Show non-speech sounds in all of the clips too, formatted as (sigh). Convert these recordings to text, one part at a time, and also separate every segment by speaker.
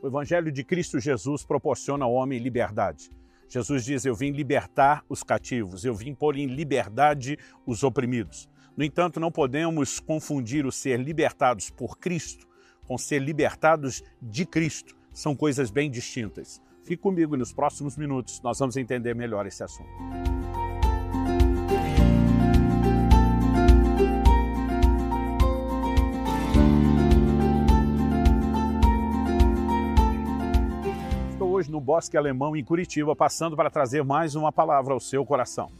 Speaker 1: O Evangelho de Cristo Jesus proporciona ao homem liberdade. Jesus diz: Eu vim libertar os cativos, eu vim pôr em liberdade os oprimidos. No entanto, não podemos confundir o ser libertados por Cristo com ser libertados de Cristo. São coisas bem distintas. Fique comigo e nos próximos minutos nós vamos entender melhor esse assunto. Hoje no Bosque Alemão, em Curitiba, passando para trazer mais uma palavra ao seu coração.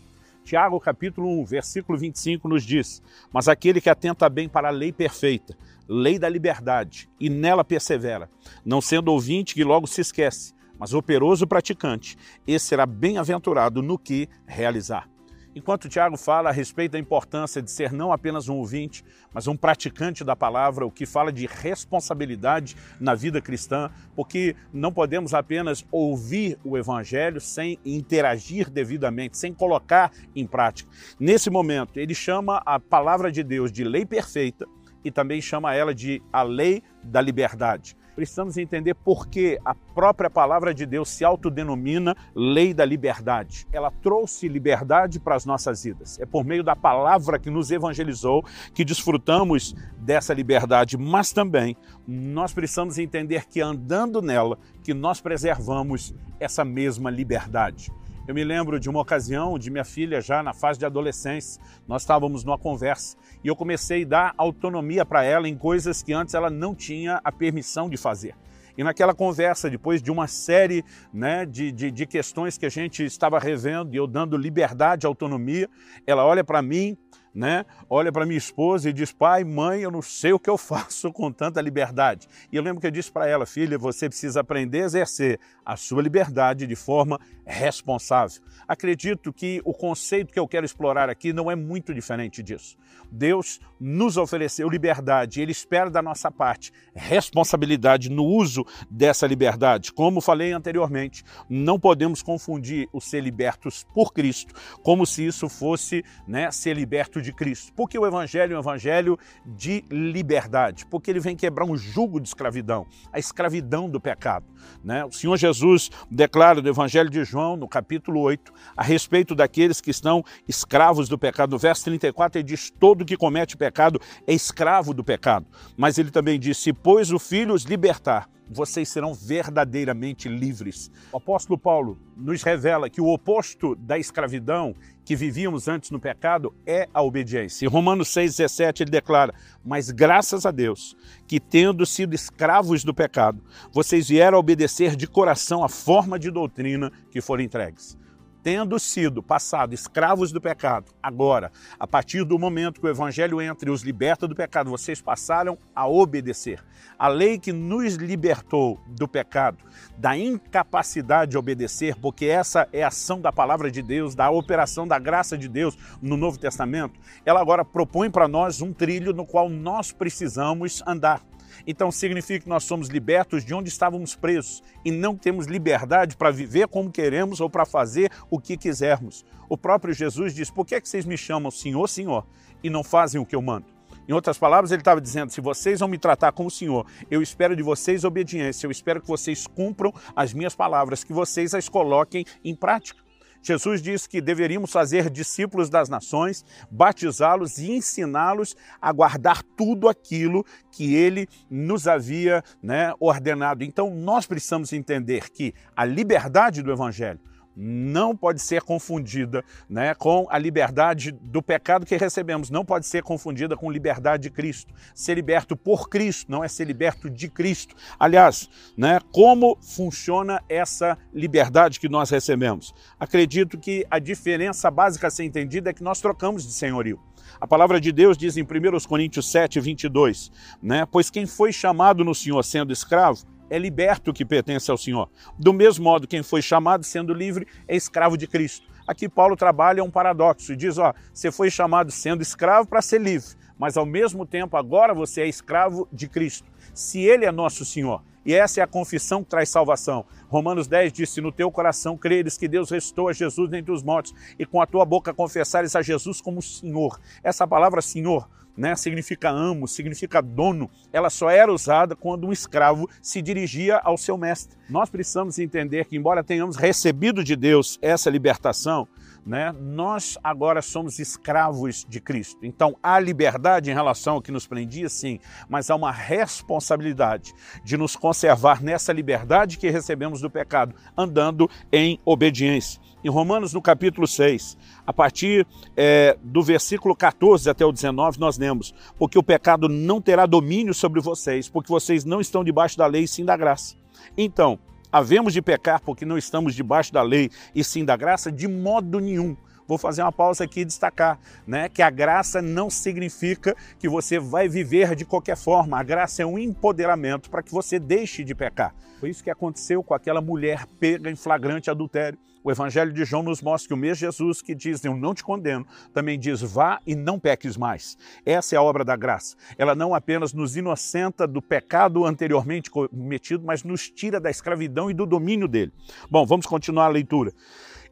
Speaker 1: Tiago, capítulo 1, versículo 25, nos diz: Mas aquele que atenta bem para a lei perfeita, lei da liberdade, e nela persevera, não sendo ouvinte que logo se esquece, mas operoso praticante, esse será bem-aventurado no que realizar. Enquanto Tiago fala a respeito da importância de ser não apenas um ouvinte, mas um praticante da palavra, o que fala de responsabilidade na vida cristã, porque não podemos apenas ouvir o evangelho sem interagir devidamente, sem colocar em prática. Nesse momento, ele chama a palavra de Deus de lei perfeita e também chama ela de a lei da liberdade precisamos entender por que a própria palavra de Deus se autodenomina lei da liberdade. Ela trouxe liberdade para as nossas vidas. É por meio da palavra que nos evangelizou que desfrutamos dessa liberdade, mas também nós precisamos entender que andando nela que nós preservamos essa mesma liberdade. Eu me lembro de uma ocasião de minha filha já na fase de adolescência, nós estávamos numa conversa e eu comecei a dar autonomia para ela em coisas que antes ela não tinha a permissão de fazer. E naquela conversa, depois de uma série né, de, de, de questões que a gente estava revendo e eu dando liberdade, autonomia, ela olha para mim né? Olha para minha esposa e diz: "Pai, mãe, eu não sei o que eu faço (laughs) com tanta liberdade". E eu lembro que eu disse para ela: "Filha, você precisa aprender a exercer a sua liberdade de forma responsável". Acredito que o conceito que eu quero explorar aqui não é muito diferente disso. Deus nos ofereceu liberdade, ele espera da nossa parte responsabilidade no uso dessa liberdade. Como falei anteriormente, não podemos confundir o ser libertos por Cristo como se isso fosse, né, ser liberto de Cristo. Porque o Evangelho é um Evangelho de liberdade, porque ele vem quebrar um jugo de escravidão, a escravidão do pecado. Né? O Senhor Jesus declara no Evangelho de João, no capítulo 8, a respeito daqueles que estão escravos do pecado. No verso 34, ele diz: Todo que comete pecado é escravo do pecado. Mas ele também diz: Se, pois, o Filho os libertar, vocês serão verdadeiramente livres. O apóstolo Paulo nos revela que o oposto da escravidão que vivíamos antes no pecado é a obediência. Em Romanos 6,17 ele declara: Mas graças a Deus, que tendo sido escravos do pecado, vocês vieram a obedecer de coração a forma de doutrina que foram entregues tendo sido passado escravos do pecado, agora, a partir do momento que o Evangelho entra e os liberta do pecado, vocês passaram a obedecer. A lei que nos libertou do pecado, da incapacidade de obedecer, porque essa é a ação da palavra de Deus, da operação da graça de Deus no Novo Testamento, ela agora propõe para nós um trilho no qual nós precisamos andar. Então significa que nós somos libertos de onde estávamos presos e não temos liberdade para viver como queremos ou para fazer o que quisermos. O próprio Jesus diz: Por que, é que vocês me chamam Senhor, Senhor e não fazem o que eu mando? Em outras palavras, ele estava dizendo: se vocês vão me tratar como Senhor, eu espero de vocês obediência, eu espero que vocês cumpram as minhas palavras, que vocês as coloquem em prática. Jesus disse que deveríamos fazer discípulos das nações, batizá-los e ensiná-los a guardar tudo aquilo que ele nos havia né, ordenado. Então, nós precisamos entender que a liberdade do Evangelho não pode ser confundida né, com a liberdade do pecado que recebemos, não pode ser confundida com liberdade de Cristo. Ser liberto por Cristo não é ser liberto de Cristo. Aliás, né, como funciona essa liberdade que nós recebemos? Acredito que a diferença básica a ser entendida é que nós trocamos de senhorio. A palavra de Deus diz em 1 Coríntios 7, 22, né, pois quem foi chamado no Senhor sendo escravo, é liberto que pertence ao Senhor. Do mesmo modo, quem foi chamado sendo livre é escravo de Cristo. Aqui Paulo trabalha um paradoxo e diz: ó, você foi chamado sendo escravo para ser livre, mas ao mesmo tempo agora você é escravo de Cristo. Se ele é nosso Senhor E essa é a confissão que traz salvação. Romanos 10 diz: Se no teu coração creres que Deus restou a Jesus dentre os mortos e com a tua boca confessares a Jesus como Senhor. Essa palavra Senhor né, significa amo, significa dono, ela só era usada quando um escravo se dirigia ao seu mestre. Nós precisamos entender que, embora tenhamos recebido de Deus essa libertação, né, nós agora somos escravos de Cristo. Então há liberdade em relação ao que nos prendia, sim, mas há uma responsabilidade de nos conservar nessa liberdade que recebemos do pecado, andando em obediência. Em Romanos, no capítulo 6, a partir é, do versículo 14 até o 19, nós lemos: Porque o pecado não terá domínio sobre vocês, porque vocês não estão debaixo da lei, sim da graça. Então, havemos de pecar porque não estamos debaixo da lei e sim da graça? De modo nenhum. Vou fazer uma pausa aqui e destacar né, que a graça não significa que você vai viver de qualquer forma. A graça é um empoderamento para que você deixe de pecar. Foi isso que aconteceu com aquela mulher pega em flagrante adultério. O Evangelho de João nos mostra que o mesmo Jesus que diz eu não te condeno, também diz vá e não peques mais. Essa é a obra da graça. Ela não apenas nos inocenta do pecado anteriormente cometido, mas nos tira da escravidão e do domínio dele. Bom, vamos continuar a leitura.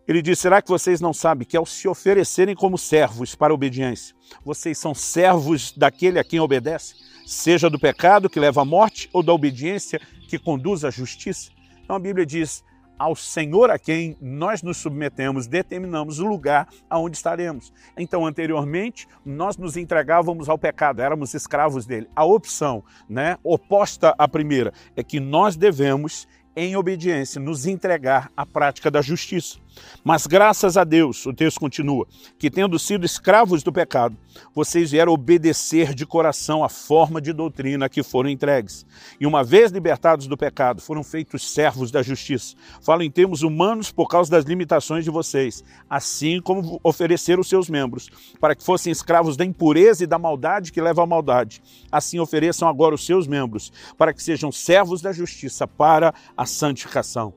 Speaker 1: Ele diz: Será que vocês não sabem que ao se oferecerem como servos para a obediência, vocês são servos daquele a quem obedece, seja do pecado que leva à morte ou da obediência que conduz à justiça? Então a Bíblia diz: ao Senhor a quem nós nos submetemos, determinamos o lugar aonde estaremos. Então, anteriormente, nós nos entregávamos ao pecado, éramos escravos dele. A opção, né, oposta à primeira, é que nós devemos em obediência, nos entregar à prática da justiça. Mas graças a Deus, o texto continua, que tendo sido escravos do pecado, vocês vieram obedecer de coração a forma de doutrina que foram entregues. E uma vez libertados do pecado, foram feitos servos da justiça. Falo em termos humanos por causa das limitações de vocês, assim como ofereceram seus membros, para que fossem escravos da impureza e da maldade que leva à maldade. Assim ofereçam agora os seus membros, para que sejam servos da justiça para a santificação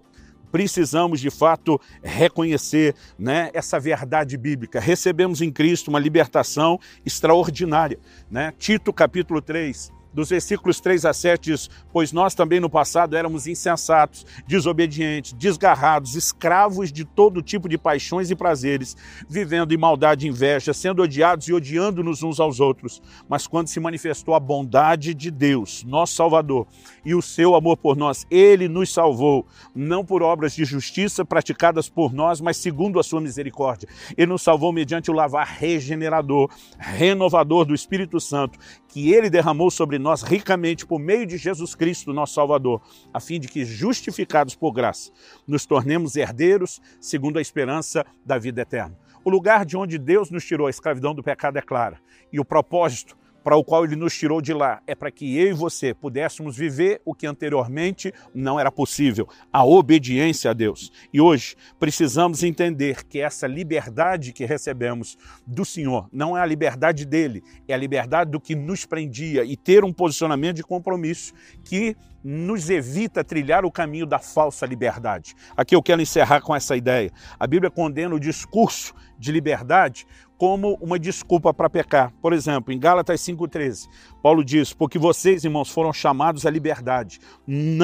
Speaker 1: precisamos de fato reconhecer né, essa verdade bíblica. Recebemos em Cristo uma libertação extraordinária. Né? Tito capítulo 3, dos versículos 3 a 7 diz: Pois nós também no passado éramos insensatos, desobedientes, desgarrados, escravos de todo tipo de paixões e prazeres, vivendo em maldade e inveja, sendo odiados e odiando-nos uns aos outros. Mas quando se manifestou a bondade de Deus, nosso Salvador, e o seu amor por nós, ele nos salvou, não por obras de justiça praticadas por nós, mas segundo a sua misericórdia. Ele nos salvou mediante o lavar regenerador, renovador do Espírito Santo, que ele derramou sobre nós ricamente por meio de Jesus Cristo, nosso Salvador, a fim de que, justificados por graça, nos tornemos herdeiros segundo a esperança da vida eterna. O lugar de onde Deus nos tirou a escravidão do pecado é clara, e o propósito para o qual ele nos tirou de lá, é para que eu e você pudéssemos viver o que anteriormente não era possível, a obediência a Deus. E hoje precisamos entender que essa liberdade que recebemos do Senhor não é a liberdade dele, é a liberdade do que nos prendia e ter um posicionamento de compromisso que nos evita trilhar o caminho da falsa liberdade. Aqui eu quero encerrar com essa ideia. A Bíblia condena o discurso de liberdade como uma desculpa para pecar. Por exemplo, em Gálatas 5,13, Paulo diz: Porque vocês, irmãos, foram chamados à liberdade,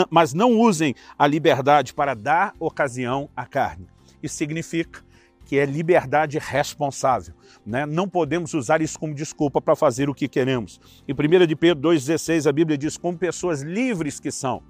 Speaker 1: mas não usem a liberdade para dar ocasião à carne. Isso significa que é liberdade responsável. Né? Não podemos usar isso como desculpa para fazer o que queremos. Em 1 de Pedro 2,16, a Bíblia diz: como pessoas livres que são.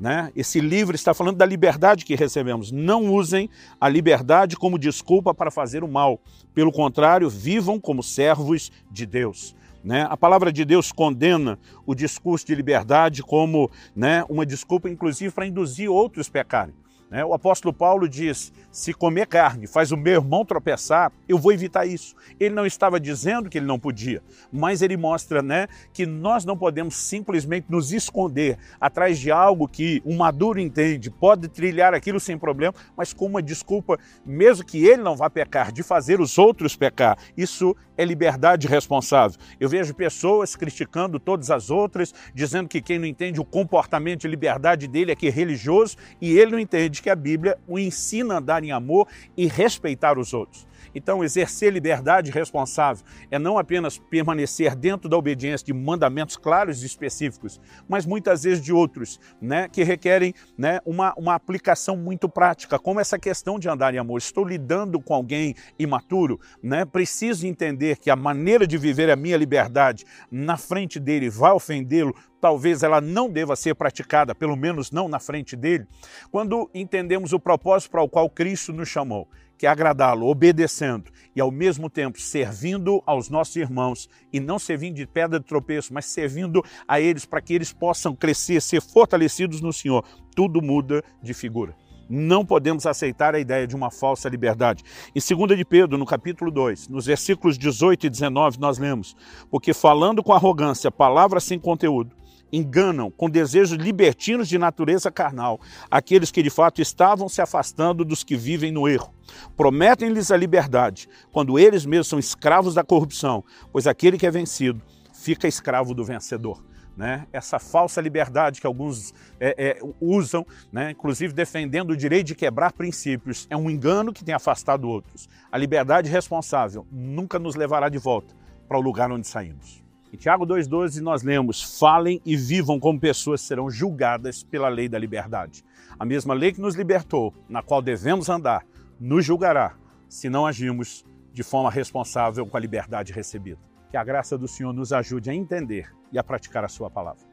Speaker 1: Né? Esse livro está falando da liberdade que recebemos. Não usem a liberdade como desculpa para fazer o mal. Pelo contrário, vivam como servos de Deus. Né? A palavra de Deus condena o discurso de liberdade como né, uma desculpa, inclusive, para induzir outros pecarem. Né? O apóstolo Paulo diz: se comer carne faz o meu irmão tropeçar, eu vou evitar isso. Ele não estava dizendo que ele não podia, mas ele mostra né, que nós não podemos simplesmente nos esconder atrás de algo que um maduro entende, pode trilhar aquilo sem problema, mas com uma desculpa, mesmo que ele não vá pecar, de fazer os outros pecar. Isso é liberdade responsável. Eu vejo pessoas criticando todas as outras, dizendo que quem não entende o comportamento de liberdade dele é que é religioso e ele não entende que a Bíblia o ensina a andar em amor e respeitar os outros. Então, exercer liberdade responsável é não apenas permanecer dentro da obediência de mandamentos claros e específicos, mas muitas vezes de outros, né, que requerem né, uma, uma aplicação muito prática, como essa questão de andar em amor. Estou lidando com alguém imaturo, né, preciso entender que a maneira de viver a minha liberdade na frente dele vai ofendê-lo, talvez ela não deva ser praticada, pelo menos não na frente dele, quando entendemos o propósito para o qual Cristo nos chamou, que é agradá-lo, obedecendo e ao mesmo tempo servindo aos nossos irmãos e não servindo de pedra de tropeço, mas servindo a eles para que eles possam crescer, ser fortalecidos no Senhor, tudo muda de figura. Não podemos aceitar a ideia de uma falsa liberdade. Em 2 de Pedro, no capítulo 2, nos versículos 18 e 19, nós lemos: Porque falando com arrogância, palavras sem conteúdo, enganam com desejos libertinos de natureza carnal aqueles que de fato estavam se afastando dos que vivem no erro. Prometem-lhes a liberdade, quando eles mesmos são escravos da corrupção, pois aquele que é vencido fica escravo do vencedor. Né? Essa falsa liberdade que alguns é, é, usam, né? inclusive defendendo o direito de quebrar princípios, é um engano que tem afastado outros. A liberdade responsável nunca nos levará de volta para o lugar onde saímos. Em Tiago 2,12 nós lemos: falem e vivam como pessoas serão julgadas pela lei da liberdade. A mesma lei que nos libertou, na qual devemos andar, nos julgará se não agimos de forma responsável com a liberdade recebida. Que a graça do Senhor nos ajude a entender e a praticar a Sua palavra.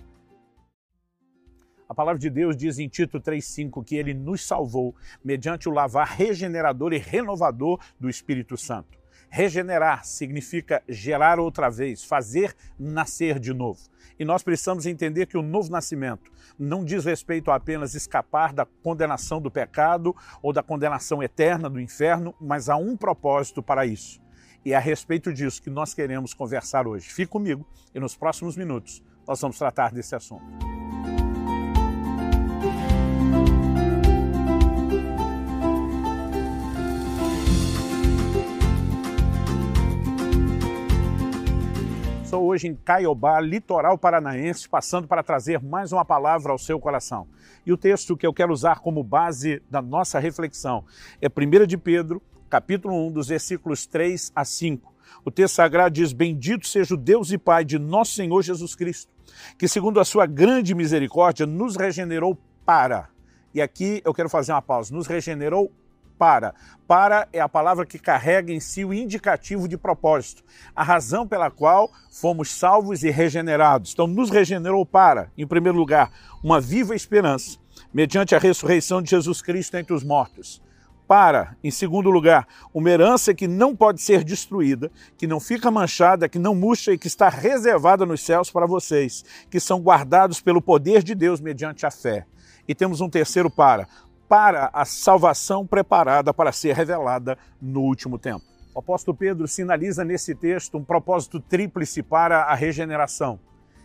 Speaker 1: A palavra de Deus diz em Tito 3,5 que ele nos salvou mediante o lavar regenerador e renovador do Espírito Santo. Regenerar significa gerar outra vez, fazer nascer de novo. E nós precisamos entender que o novo nascimento não diz respeito a apenas escapar da condenação do pecado ou da condenação eterna do inferno, mas há um propósito para isso. E é a respeito disso que nós queremos conversar hoje. Fique comigo e nos próximos minutos nós vamos tratar desse assunto. Sou hoje em Caiobá, litoral paranaense, passando para trazer mais uma palavra ao seu coração. E o texto que eu quero usar como base da nossa reflexão é 1 de Pedro, capítulo 1, dos versículos 3 a 5. O texto sagrado diz: Bendito seja o Deus e Pai de nosso Senhor Jesus Cristo, que, segundo a sua grande misericórdia, nos regenerou para. E aqui eu quero fazer uma pausa: nos regenerou para. Para é a palavra que carrega em si o indicativo de propósito, a razão pela qual fomos salvos e regenerados. Então, nos regenerou para, em primeiro lugar, uma viva esperança, mediante a ressurreição de Jesus Cristo entre os mortos. Para, em segundo lugar, uma herança que não pode ser destruída, que não fica manchada, que não murcha e que está reservada nos céus para vocês, que são guardados pelo poder de Deus mediante a fé. E temos um terceiro para, para a salvação preparada para ser revelada no último tempo. O apóstolo Pedro sinaliza nesse texto um propósito tríplice para a regeneração.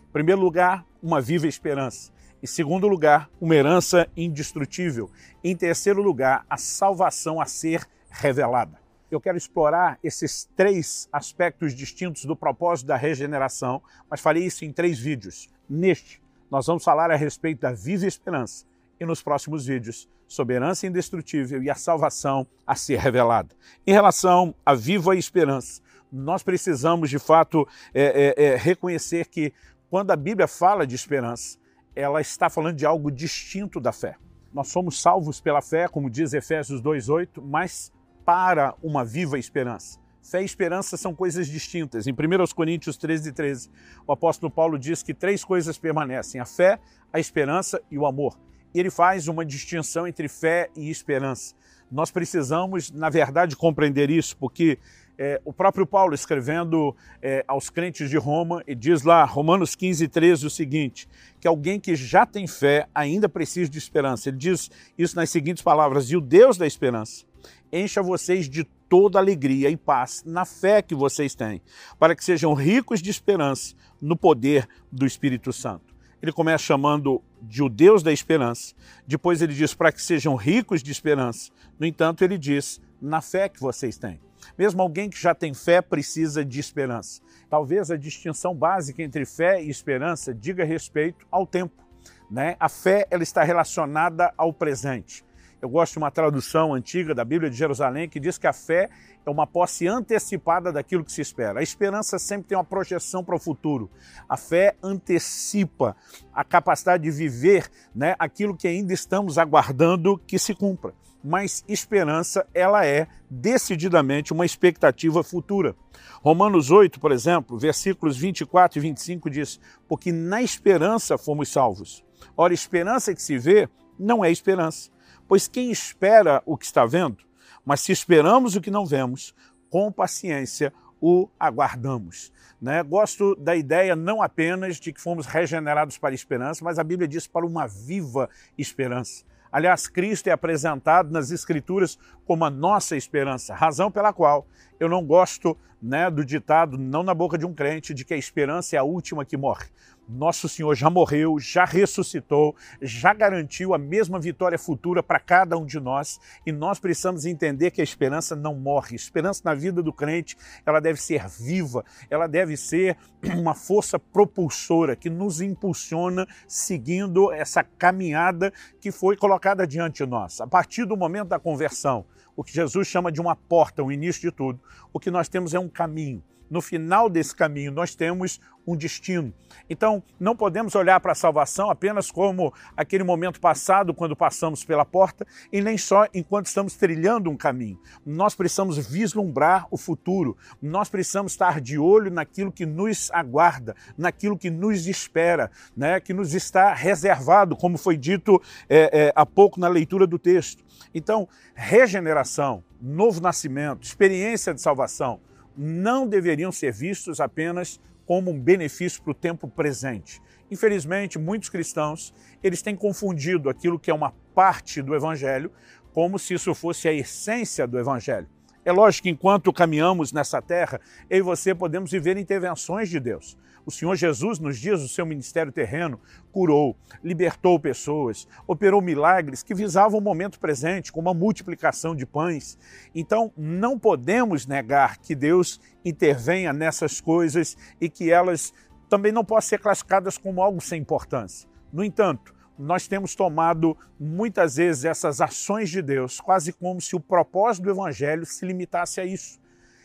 Speaker 1: Em primeiro lugar, uma viva esperança. Em segundo lugar, uma herança indestrutível. Em terceiro lugar, a salvação a ser revelada. Eu quero explorar esses três aspectos distintos do propósito da regeneração, mas farei isso em três vídeos. Neste, nós vamos falar a respeito da viva esperança e nos próximos vídeos soberância indestrutível e a salvação a ser revelada. Em relação à viva esperança, nós precisamos de fato é, é, é, reconhecer que quando a Bíblia fala de esperança, ela está falando de algo distinto da fé. Nós somos salvos pela fé, como diz Efésios 2,8, mas para uma viva esperança. Fé e esperança são coisas distintas. Em 1 Coríntios 13, 13, o apóstolo Paulo diz que três coisas permanecem: a fé, a esperança e o amor ele faz uma distinção entre fé e esperança. Nós precisamos, na verdade, compreender isso, porque é, o próprio Paulo, escrevendo é, aos crentes de Roma, e diz lá, Romanos 15, 13, o seguinte: que alguém que já tem fé ainda precisa de esperança. Ele diz isso nas seguintes palavras: E o Deus da esperança encha vocês de toda alegria e paz na fé que vocês têm, para que sejam ricos de esperança no poder do Espírito Santo ele começa chamando de o Deus da esperança. Depois ele diz para que sejam ricos de esperança. No entanto, ele diz na fé que vocês têm. Mesmo alguém que já tem fé precisa de esperança. Talvez a distinção básica entre fé e esperança diga respeito ao tempo. Né? A fé ela está relacionada ao presente. Eu gosto de uma tradução antiga da Bíblia de Jerusalém que diz que a fé é uma posse antecipada daquilo que se espera. A esperança sempre tem uma projeção para o futuro. A fé antecipa a capacidade de viver né, aquilo que ainda estamos aguardando que se cumpra. Mas esperança, ela é decididamente uma expectativa futura. Romanos 8, por exemplo, versículos 24 e 25 diz: Porque na esperança fomos salvos. Ora, esperança que se vê não é esperança. Pois quem espera o que está vendo, mas se esperamos o que não vemos, com paciência o aguardamos. Né? Gosto da ideia não apenas de que fomos regenerados para a esperança, mas a Bíblia diz para uma viva esperança. Aliás, Cristo é apresentado nas Escrituras como a nossa esperança, razão pela qual eu não gosto né, do ditado, não na boca de um crente, de que a esperança é a última que morre. Nosso Senhor já morreu, já ressuscitou, já garantiu a mesma vitória futura para cada um de nós e nós precisamos entender que a esperança não morre. A esperança na vida do crente, ela deve ser viva, ela deve ser (clears throat) uma força propulsora que nos impulsiona seguindo essa caminhada que foi colocada diante de nós. A partir do momento da conversão, o que Jesus chama de uma porta, o início de tudo, o que nós temos é um caminho no final desse caminho nós temos um destino. Então, não podemos olhar para a salvação apenas como aquele momento passado, quando passamos pela porta, e nem só enquanto estamos trilhando um caminho. Nós precisamos vislumbrar o futuro, nós precisamos estar de olho naquilo que nos aguarda, naquilo que nos espera, né, que nos está reservado, como foi dito é, é, há pouco na leitura do texto. Então, regeneração, novo nascimento, experiência de salvação, não deveriam ser vistos apenas como um benefício para o tempo presente. Infelizmente, muitos cristãos, eles têm confundido aquilo que é uma parte do evangelho como se isso fosse a essência do evangelho. É lógico que enquanto caminhamos nessa terra, eu e você podemos viver intervenções de Deus. O Senhor Jesus, nos dias do seu ministério terreno, curou, libertou pessoas, operou milagres que visavam o momento presente, como a multiplicação de pães. Então, não podemos negar que Deus intervenha nessas coisas e que elas também não possam ser classificadas como algo sem importância. No entanto, nós temos tomado muitas vezes essas ações de Deus quase como se o propósito do Evangelho se limitasse a isso.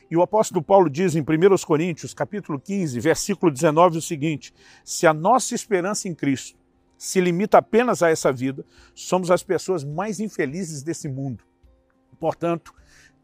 Speaker 1: E o apóstolo Paulo diz em 1 Coríntios, capítulo 15, versículo 19, o seguinte: se a nossa esperança em Cristo se limita apenas a essa vida, somos as pessoas mais infelizes desse mundo. Portanto,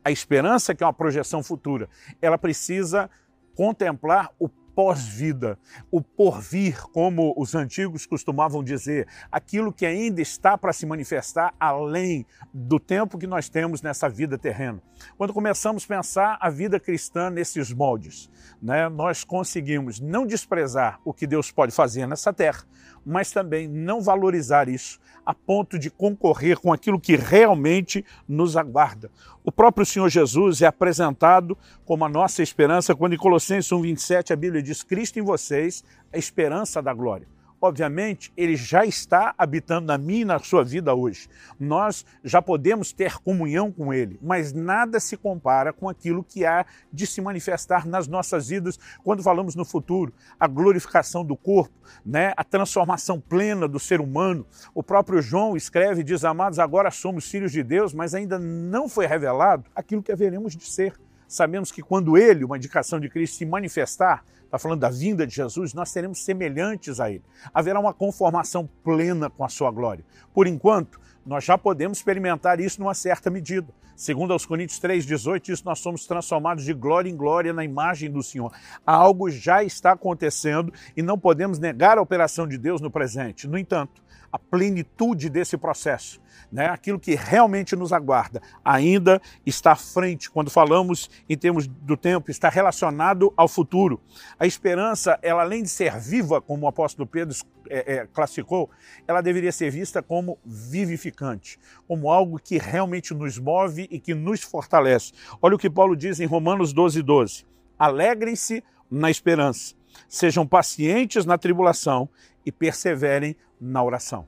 Speaker 1: a esperança, que é uma projeção futura, ela precisa contemplar o pós-vida, o porvir, como os antigos costumavam dizer, aquilo que ainda está para se manifestar além do tempo que nós temos nessa vida terrena. Quando começamos a pensar a vida cristã nesses moldes, né, nós conseguimos não desprezar o que Deus pode fazer nessa terra, mas também não valorizar isso a ponto de concorrer com aquilo que realmente nos aguarda. O próprio Senhor Jesus é apresentado como a nossa esperança quando em Colossenses 1:27 a Bíblia diz: "Cristo em vocês, a esperança da glória" obviamente, ele já está habitando na minha e na sua vida hoje. Nós já podemos ter comunhão com ele, mas nada se compara com aquilo que há de se manifestar nas nossas vidas quando falamos no futuro, a glorificação do corpo, né? a transformação plena do ser humano. O próprio João escreve e diz: Amados, agora somos filhos de Deus, mas ainda não foi revelado aquilo que haveremos de ser. Sabemos que quando ele, uma indicação de Cristo, se manifestar, está falando da vinda de Jesus, nós seremos semelhantes a Ele. Haverá uma conformação plena com a sua glória. Por enquanto, nós já podemos experimentar isso numa certa medida. Segundo aos Coríntios 3,18, diz nós somos transformados de glória em glória na imagem do Senhor. Algo já está acontecendo e não podemos negar a operação de Deus no presente. No entanto, a plenitude desse processo, né? aquilo que realmente nos aguarda, ainda está à frente. Quando falamos em termos do tempo, está relacionado ao futuro. A esperança, ela além de ser viva, como o apóstolo Pedro é, é, classificou, ela deveria ser vista como vivificante, como algo que realmente nos move e que nos fortalece. Olha o que Paulo diz em Romanos 12, 12. Alegrem-se na esperança, sejam pacientes na tribulação e perseverem na oração.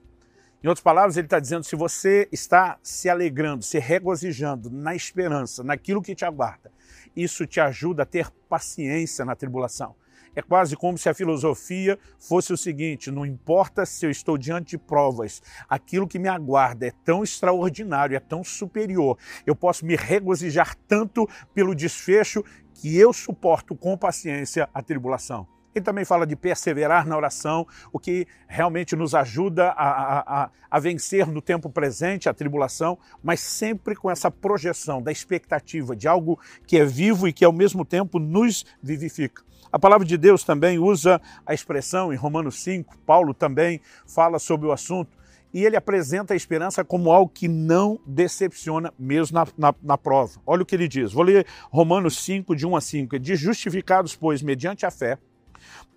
Speaker 1: Em outras palavras, ele está dizendo: se você está se alegrando, se regozijando na esperança, naquilo que te aguarda, isso te ajuda a ter paciência na tribulação. É quase como se a filosofia fosse o seguinte: não importa se eu estou diante de provas, aquilo que me aguarda é tão extraordinário, é tão superior, eu posso me regozijar tanto pelo desfecho que eu suporto com paciência a tribulação. Ele também fala de perseverar na oração, o que realmente nos ajuda a, a, a, vencer no tempo presente a tribulação, mas sempre com essa projeção da expectativa de algo que é vivo e que ao mesmo tempo nos vivifica. A palavra de Deus também usa a expressão em Romanos 5, Paulo também fala sobre o assunto, e ele apresenta a esperança como algo que não decepciona mesmo na, na, na, prova. Olha o que ele diz, vou ler Romanos 5, de 1 a 5, diz, justificados, pois, mediante a fé,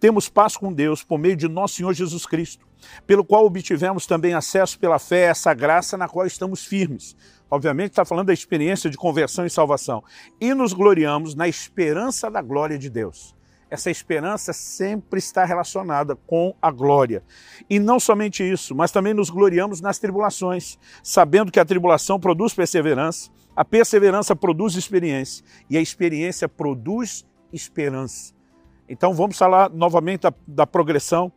Speaker 1: temos paz com Deus por meio de nosso Senhor Jesus Cristo, pelo qual obtivemos também acesso pela fé a essa graça na qual estamos firmes. Obviamente está falando da experiência de conversão e salvação. E nos gloriamos na esperança da glória de Deus. Essa esperança sempre está relacionada com a glória. E não somente isso, mas também nos gloriamos nas tribulações, sabendo que a tribulação produz perseverança, a perseverança produz experiência, e a experiência produz esperança. Então vamos falar novamente da, da progressão.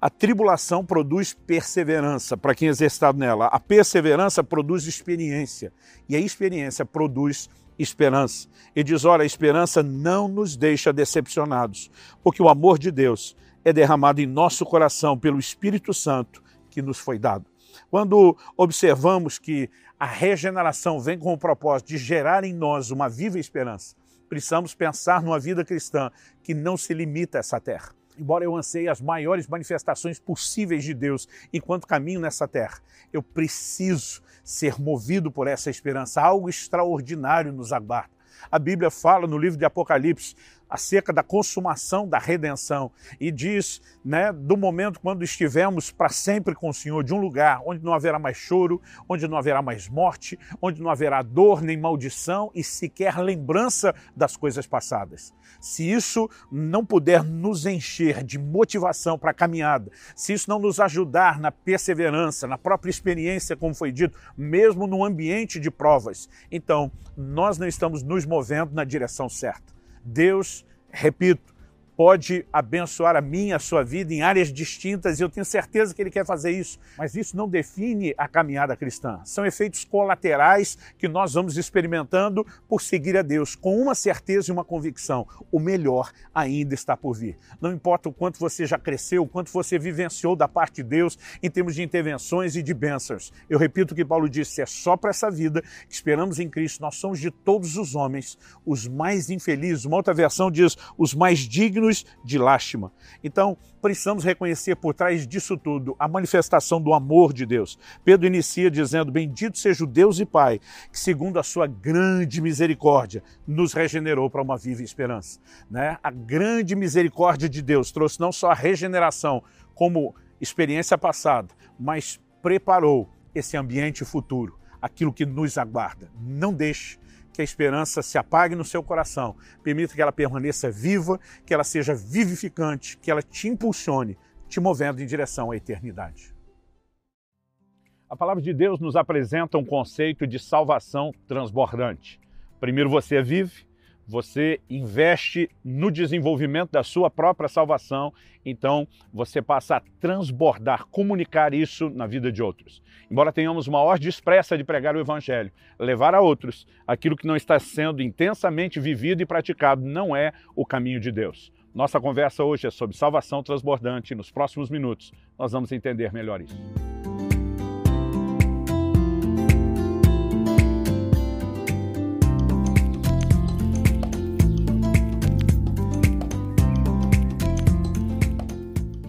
Speaker 1: A tribulação produz perseverança para quem é exercitado nela. A perseverança produz experiência. E a experiência produz esperança. E diz: olha, a esperança não nos deixa decepcionados, porque o amor de Deus é derramado em nosso coração pelo Espírito Santo que nos foi dado. Quando observamos que a regeneração vem com o propósito de gerar em nós uma viva esperança, precisamos pensar numa vida cristã que não se limita a essa terra. Embora eu anseie as maiores manifestações possíveis de Deus enquanto caminho nessa terra, eu preciso ser movido por essa esperança. Algo extraordinário nos aguarda. A Bíblia fala no livro de Apocalipse acerca da consumação da redenção e diz, né, do momento quando estivermos para sempre com o Senhor, de um lugar onde não haverá mais choro, onde não haverá mais morte, onde não haverá dor nem maldição e sequer lembrança das coisas passadas. Se isso não puder nos encher de motivação para a caminhada, se isso não nos ajudar na perseverança, na própria experiência, como foi dito, mesmo no ambiente de provas, então nós não estamos nos movendo na direção certa. Deus, repito, pode abençoar a minha, a sua vida em áreas distintas e eu tenho certeza que Ele quer fazer isso. Mas isso não define a caminhada cristã. São efeitos colaterais que nós vamos experimentando por seguir a Deus com uma certeza e uma convicção: o melhor ainda está por vir. Não importa o quanto você já cresceu, o quanto você vivenciou da parte de Deus em termos de intervenções e de bênçãos. Eu repito o que Paulo disse: é só para essa vida que esperamos em Cristo. Nós somos de todos os homens os mais infelizes. Uma outra versão diz os mais dignos dignos de lástima. Então, precisamos reconhecer por trás disso tudo a manifestação do amor de Deus. Pedro inicia dizendo: Bendito seja o Deus e Pai, que, segundo a sua grande misericórdia, nos regenerou para uma viva esperança. Né? A grande misericórdia de Deus trouxe não só a regeneração como experiência passada, mas preparou esse ambiente futuro, aquilo que nos aguarda. Não deixe que a esperança se apague no seu coração. Permita que ela permaneça viva, que ela seja vivificante, que ela te impulsione, te movendo em direção à eternidade. A palavra de Deus nos apresenta um conceito de salvação transbordante. Primeiro você vive, você investe no desenvolvimento da sua própria salvação, então você passa a transbordar, comunicar isso na vida de outros. Embora tenhamos uma ordem expressa de pregar o Evangelho, levar a outros aquilo que não está sendo intensamente vivido e praticado não é o caminho de Deus. Nossa conversa hoje é sobre salvação transbordante nos próximos minutos nós vamos entender melhor isso.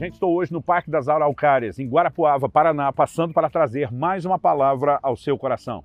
Speaker 1: Gente, estou hoje no Parque das Araucárias, em Guarapuava, Paraná, passando para trazer mais uma palavra ao seu coração.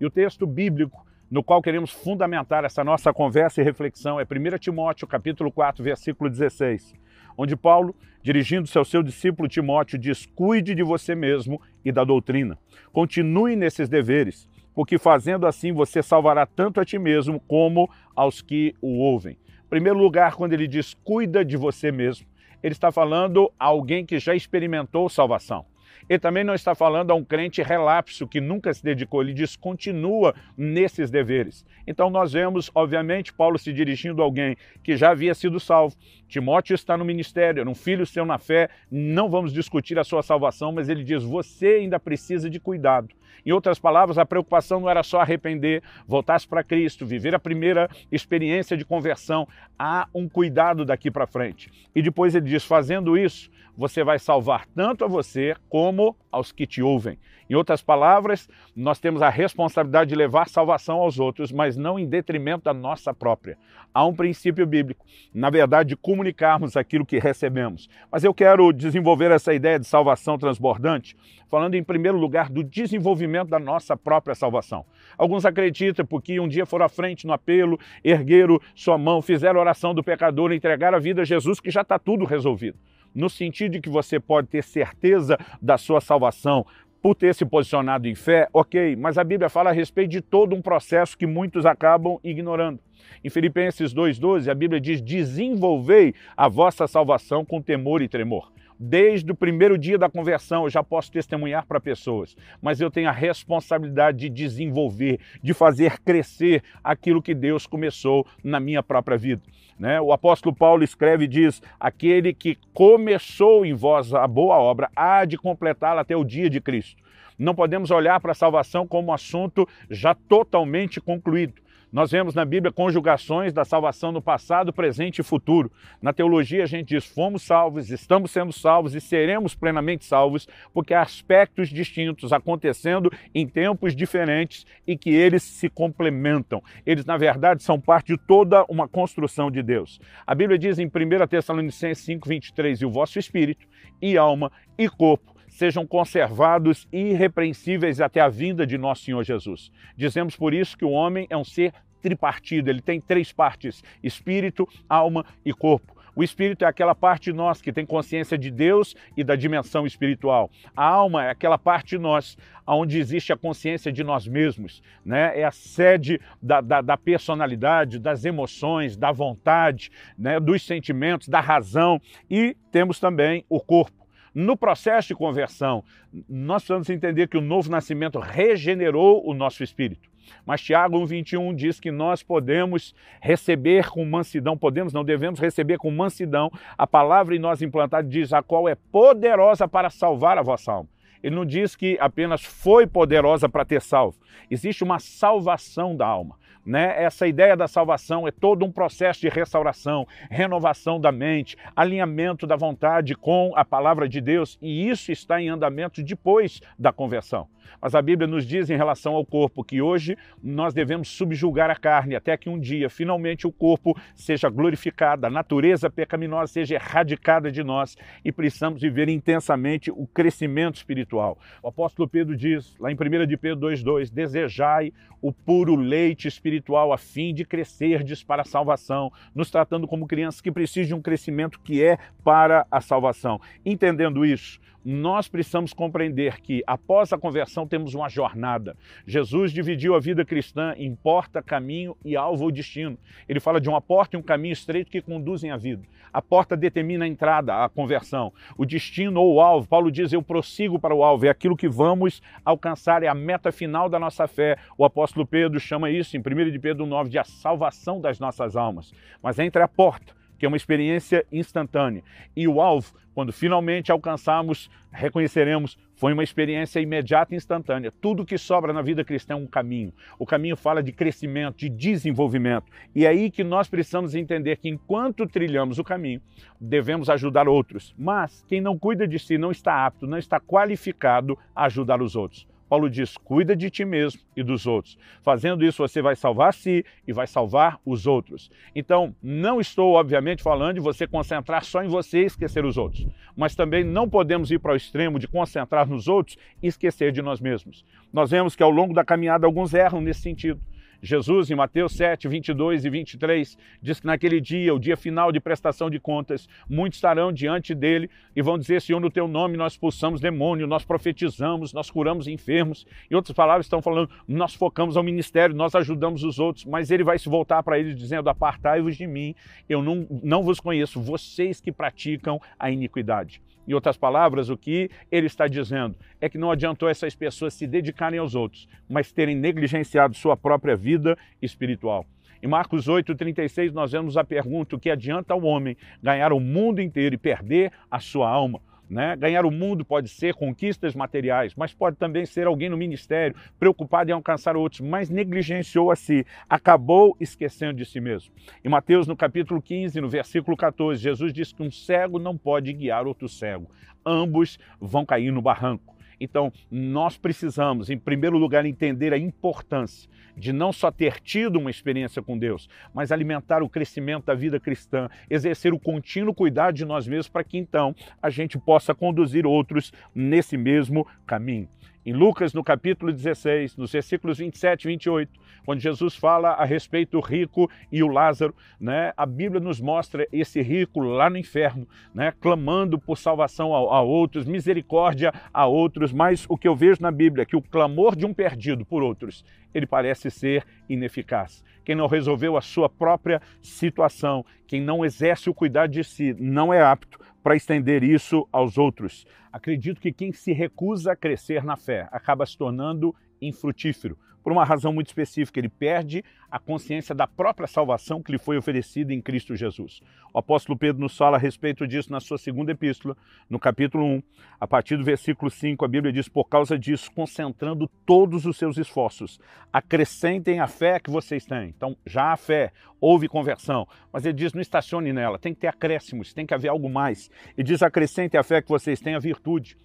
Speaker 1: E o texto bíblico no qual queremos fundamentar essa nossa conversa e reflexão é 1 Timóteo, capítulo 4, versículo 16, onde Paulo, dirigindo-se ao seu discípulo Timóteo, diz: "Cuide de você mesmo e da doutrina. Continue nesses deveres, porque fazendo assim você salvará tanto a ti mesmo como aos que o ouvem." Em primeiro lugar, quando ele diz: "Cuida de você mesmo", ele está falando a alguém que já experimentou salvação. Ele também não está falando a um crente relapso que nunca se dedicou, ele diz continua nesses deveres. Então nós vemos, obviamente, Paulo se dirigindo a alguém que já havia sido salvo. Timóteo está no ministério, era um filho seu na fé, não vamos discutir a sua salvação, mas ele diz: você ainda precisa de cuidado. Em outras palavras, a preocupação não era só arrepender, voltar-se para Cristo, viver a primeira experiência de conversão. Há um cuidado daqui para frente. E depois ele diz: fazendo isso, você vai salvar tanto a você como aos que te ouvem. Em outras palavras, nós temos a responsabilidade de levar salvação aos outros, mas não em detrimento da nossa própria. Há um princípio bíblico, na verdade, de comunicarmos aquilo que recebemos. Mas eu quero desenvolver essa ideia de salvação transbordante, falando em primeiro lugar do desenvolvimento da nossa própria salvação. Alguns acreditam porque um dia foram à frente no apelo, ergueram sua mão, fizeram oração do pecador, entregaram a vida a Jesus, que já está tudo resolvido no sentido de que você pode ter certeza da sua salvação por ter se posicionado em fé, ok, mas a Bíblia fala a respeito de todo um processo que muitos acabam ignorando. Em Filipenses 2,12, a Bíblia diz: desenvolvei a vossa salvação com temor e tremor. Desde o primeiro dia da conversão eu já posso testemunhar para pessoas, mas eu tenho a responsabilidade de desenvolver, de fazer crescer aquilo que Deus começou na minha própria vida. Né? O apóstolo Paulo escreve e diz: aquele que começou em vós a boa obra há de completá-la até o dia de Cristo. Não podemos olhar para a salvação como um assunto já totalmente concluído. Nós vemos na Bíblia conjugações da salvação no passado, presente e futuro. Na teologia a gente diz: fomos salvos, estamos sendo salvos e seremos plenamente salvos, porque há aspectos distintos acontecendo em tempos diferentes e que eles se complementam. Eles, na verdade, são parte de toda uma construção de Deus. A Bíblia diz em 1 Tessalonicenses 5, 23: e o vosso espírito, e alma, e corpo sejam conservados irrepreensíveis até a vinda de nosso Senhor Jesus. Dizemos por isso que o homem é um ser tripartido, ele tem três partes: espírito, alma e corpo. O espírito é aquela parte de nós que tem consciência de Deus e da dimensão espiritual. A alma é aquela parte de nós onde existe a consciência de nós mesmos, né? é a sede da, da, da personalidade, das emoções, da vontade, né? dos sentimentos, da razão. E temos também o corpo no processo de conversão, nós precisamos entender que o novo nascimento regenerou o nosso espírito. Mas Tiago 1,21 diz que nós podemos receber com mansidão, podemos, não devemos receber com mansidão a palavra em nós implantada, diz a qual é poderosa para salvar a vossa alma. Ele não diz que apenas foi poderosa para ter salvo. Existe uma salvação da alma. Né? Essa ideia da salvação é todo um processo de restauração, renovação da mente, alinhamento da vontade com a palavra de Deus, e isso está em andamento depois da conversão. Mas a Bíblia nos diz em relação ao corpo que hoje nós devemos subjugar a carne até que um dia, finalmente, o corpo seja glorificado, a natureza pecaminosa seja erradicada de nós e precisamos viver intensamente o crescimento espiritual. O apóstolo Pedro diz, lá em 1 de Pedro 2,2: Desejai o puro leite espiritual a fim de crescerdes para a salvação, nos tratando como crianças que precisam de um crescimento que é para a salvação. Entendendo isso, nós precisamos compreender que após a conversão temos uma jornada. Jesus dividiu a vida cristã em porta, caminho e alvo ou destino. Ele fala de uma porta e um caminho estreito que conduzem à vida. A porta determina a entrada, a conversão. O destino ou o alvo, Paulo diz, eu prossigo para o alvo, é aquilo que vamos alcançar, é a meta final da nossa fé. O apóstolo Pedro chama isso, em 1 de Pedro 9, de a salvação das nossas almas. Mas entre a porta que é uma experiência instantânea. E o alvo, quando finalmente alcançarmos, reconheceremos, foi uma experiência imediata e instantânea. Tudo que sobra na vida cristã é um caminho. O caminho fala de crescimento, de desenvolvimento. E é aí que nós precisamos entender que enquanto trilhamos o caminho, devemos ajudar outros. Mas quem não cuida de si não está apto, não está qualificado a ajudar os outros. Paulo diz: cuida de ti mesmo e dos outros. Fazendo isso, você vai salvar si e vai salvar os outros. Então, não estou, obviamente, falando de você concentrar só em você e esquecer os outros. Mas também não podemos ir para o extremo de concentrar nos outros e esquecer de nós mesmos. Nós vemos que ao longo da caminhada alguns erram nesse sentido. Jesus, em Mateus 7, 22 e 23, diz que naquele dia, o dia final de prestação de contas, muitos estarão diante dele e vão dizer: Senhor, no teu nome nós expulsamos demônio, nós profetizamos, nós curamos enfermos. Em outras palavras, estão falando: nós focamos ao ministério, nós ajudamos os outros, mas ele vai se voltar para eles dizendo: Apartai-vos de mim, eu não, não vos conheço, vocês que praticam a iniquidade. Em outras palavras, o que ele está dizendo é que não adiantou essas pessoas se dedicarem aos outros, mas terem negligenciado sua própria vida espiritual. Em Marcos 8,36, nós vemos a pergunta: o que adianta ao homem ganhar o mundo inteiro e perder a sua alma? Né? Ganhar o mundo pode ser conquistas materiais, mas pode também ser alguém no ministério preocupado em alcançar outros, mas negligenciou a si, acabou esquecendo de si mesmo. Em Mateus, no capítulo 15, no versículo 14, Jesus diz que um cego não pode guiar outro cego, ambos vão cair no barranco. Então, nós precisamos, em primeiro lugar, entender a importância de não só ter tido uma experiência com Deus, mas alimentar o crescimento da vida cristã, exercer o contínuo cuidado de nós mesmos para que então a gente possa conduzir outros nesse mesmo caminho. Em Lucas, no capítulo 16, nos versículos 27 e 28, quando Jesus fala a respeito do rico e o Lázaro, né, a Bíblia nos mostra esse rico lá no inferno, né, clamando por salvação a, a outros, misericórdia a outros, mas o que eu vejo na Bíblia é que o clamor de um perdido por outros, ele parece ser ineficaz. Quem não resolveu a sua própria situação, quem não exerce o cuidado de si, não é apto para estender isso aos outros. Acredito que quem se recusa a crescer na fé acaba se tornando infrutífero por uma razão muito específica, ele perde a consciência da própria salvação que lhe foi oferecida em Cristo Jesus. O apóstolo Pedro nos fala a respeito disso na sua segunda epístola, no capítulo 1, a partir do versículo 5, a Bíblia diz: Por causa disso, concentrando todos os seus esforços, acrescentem a fé que vocês têm. Então, já há fé, houve conversão, mas ele diz: não estacione nela, tem que ter acréscimos, tem que haver algo mais. Ele diz: acrescentem a fé que vocês têm, a virtude.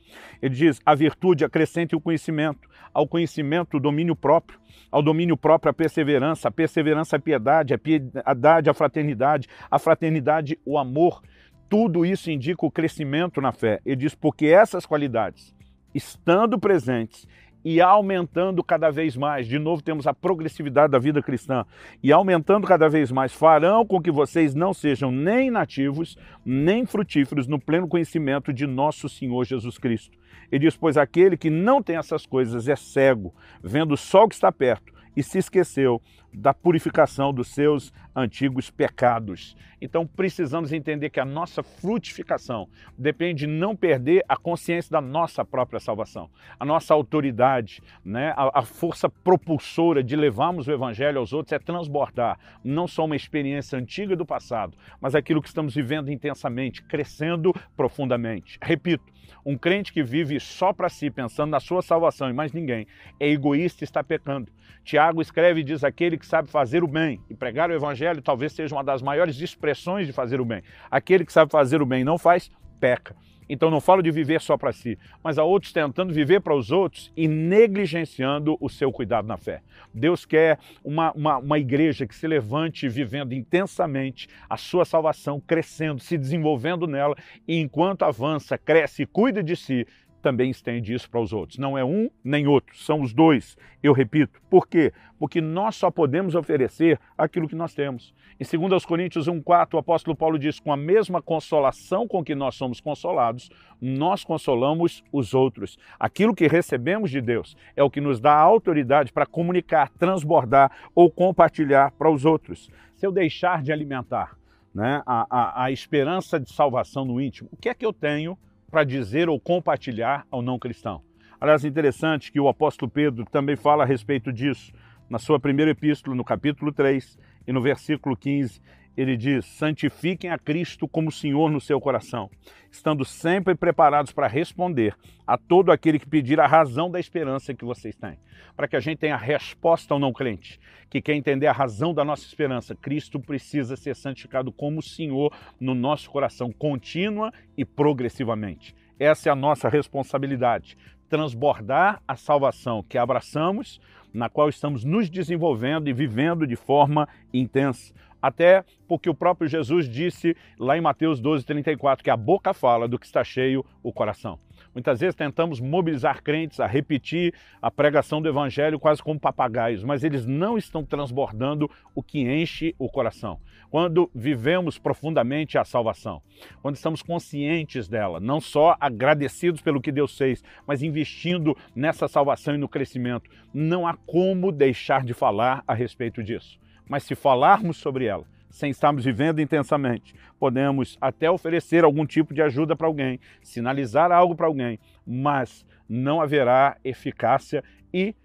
Speaker 1: Ele diz: a virtude acrescente o conhecimento, ao conhecimento o domínio próprio, ao domínio próprio a perseverança, a perseverança a piedade, a piedade a fraternidade, a fraternidade o amor. Tudo isso indica o crescimento na fé. Ele diz: porque essas qualidades, estando presentes e aumentando cada vez mais. De novo, temos a progressividade da vida cristã. E aumentando cada vez mais, farão com que vocês não sejam nem nativos, nem frutíferos no pleno conhecimento de nosso Senhor Jesus Cristo. Ele diz: Pois aquele que não tem essas coisas é cego, vendo só o que está perto e se esqueceu da purificação dos seus antigos pecados. Então precisamos entender que a nossa frutificação depende de não perder a consciência da nossa própria salvação, a nossa autoridade, né? a, a força propulsora de levarmos o evangelho aos outros é transbordar não só uma experiência antiga do passado, mas aquilo que estamos vivendo intensamente, crescendo profundamente. Repito, um crente que vive só para si, pensando na sua salvação e mais ninguém, é egoísta e está pecando. Tiago escreve e diz: aquele que sabe fazer o bem e pregar o evangelho talvez seja uma das maiores expressões de fazer o bem. Aquele que sabe fazer o bem e não faz, peca. Então não falo de viver só para si, mas há outros tentando viver para os outros e negligenciando o seu cuidado na fé. Deus quer uma, uma, uma, igreja que se levante vivendo intensamente a sua salvação, crescendo, se desenvolvendo nela, e enquanto avança, cresce e cuida de si, também estende isso para os outros. Não é um nem outro, são os dois. Eu repito. Por quê? Porque nós só podemos oferecer aquilo que nós temos. Em 2 Coríntios 1,4, o apóstolo Paulo diz: com a mesma consolação com que nós somos consolados, nós consolamos os outros. Aquilo que recebemos de Deus é o que nos dá a autoridade para comunicar, transbordar ou compartilhar para os outros. Se eu deixar de alimentar né, a, a, a esperança de salvação no íntimo, o que é que eu tenho? Para dizer ou compartilhar ao não cristão. Aliás, interessante que o apóstolo Pedro também fala a respeito disso na sua primeira epístola, no capítulo 3 e no versículo 15 ele diz: santifiquem a Cristo como Senhor no seu coração, estando sempre preparados para responder a todo aquele que pedir a razão da esperança que vocês têm. Para que a gente tenha resposta ao não crente, que quer entender a razão da nossa esperança, Cristo precisa ser santificado como Senhor no nosso coração, contínua e progressivamente. Essa é a nossa responsabilidade, transbordar a salvação que abraçamos, na qual estamos nos desenvolvendo e vivendo de forma intensa até porque o próprio Jesus disse lá em Mateus 12, 34, que a boca fala do que está cheio o coração. Muitas vezes tentamos mobilizar crentes a repetir a pregação do Evangelho quase como papagaios, mas eles não estão transbordando o que enche o coração. Quando vivemos profundamente a salvação, quando estamos conscientes dela, não só agradecidos pelo que Deus fez, mas investindo nessa salvação e no crescimento, não há como deixar de falar a respeito disso. Mas se falarmos sobre ela, sem estarmos vivendo intensamente. Podemos até oferecer algum tipo de ajuda para alguém, sinalizar algo para alguém, mas não haverá eficácia e,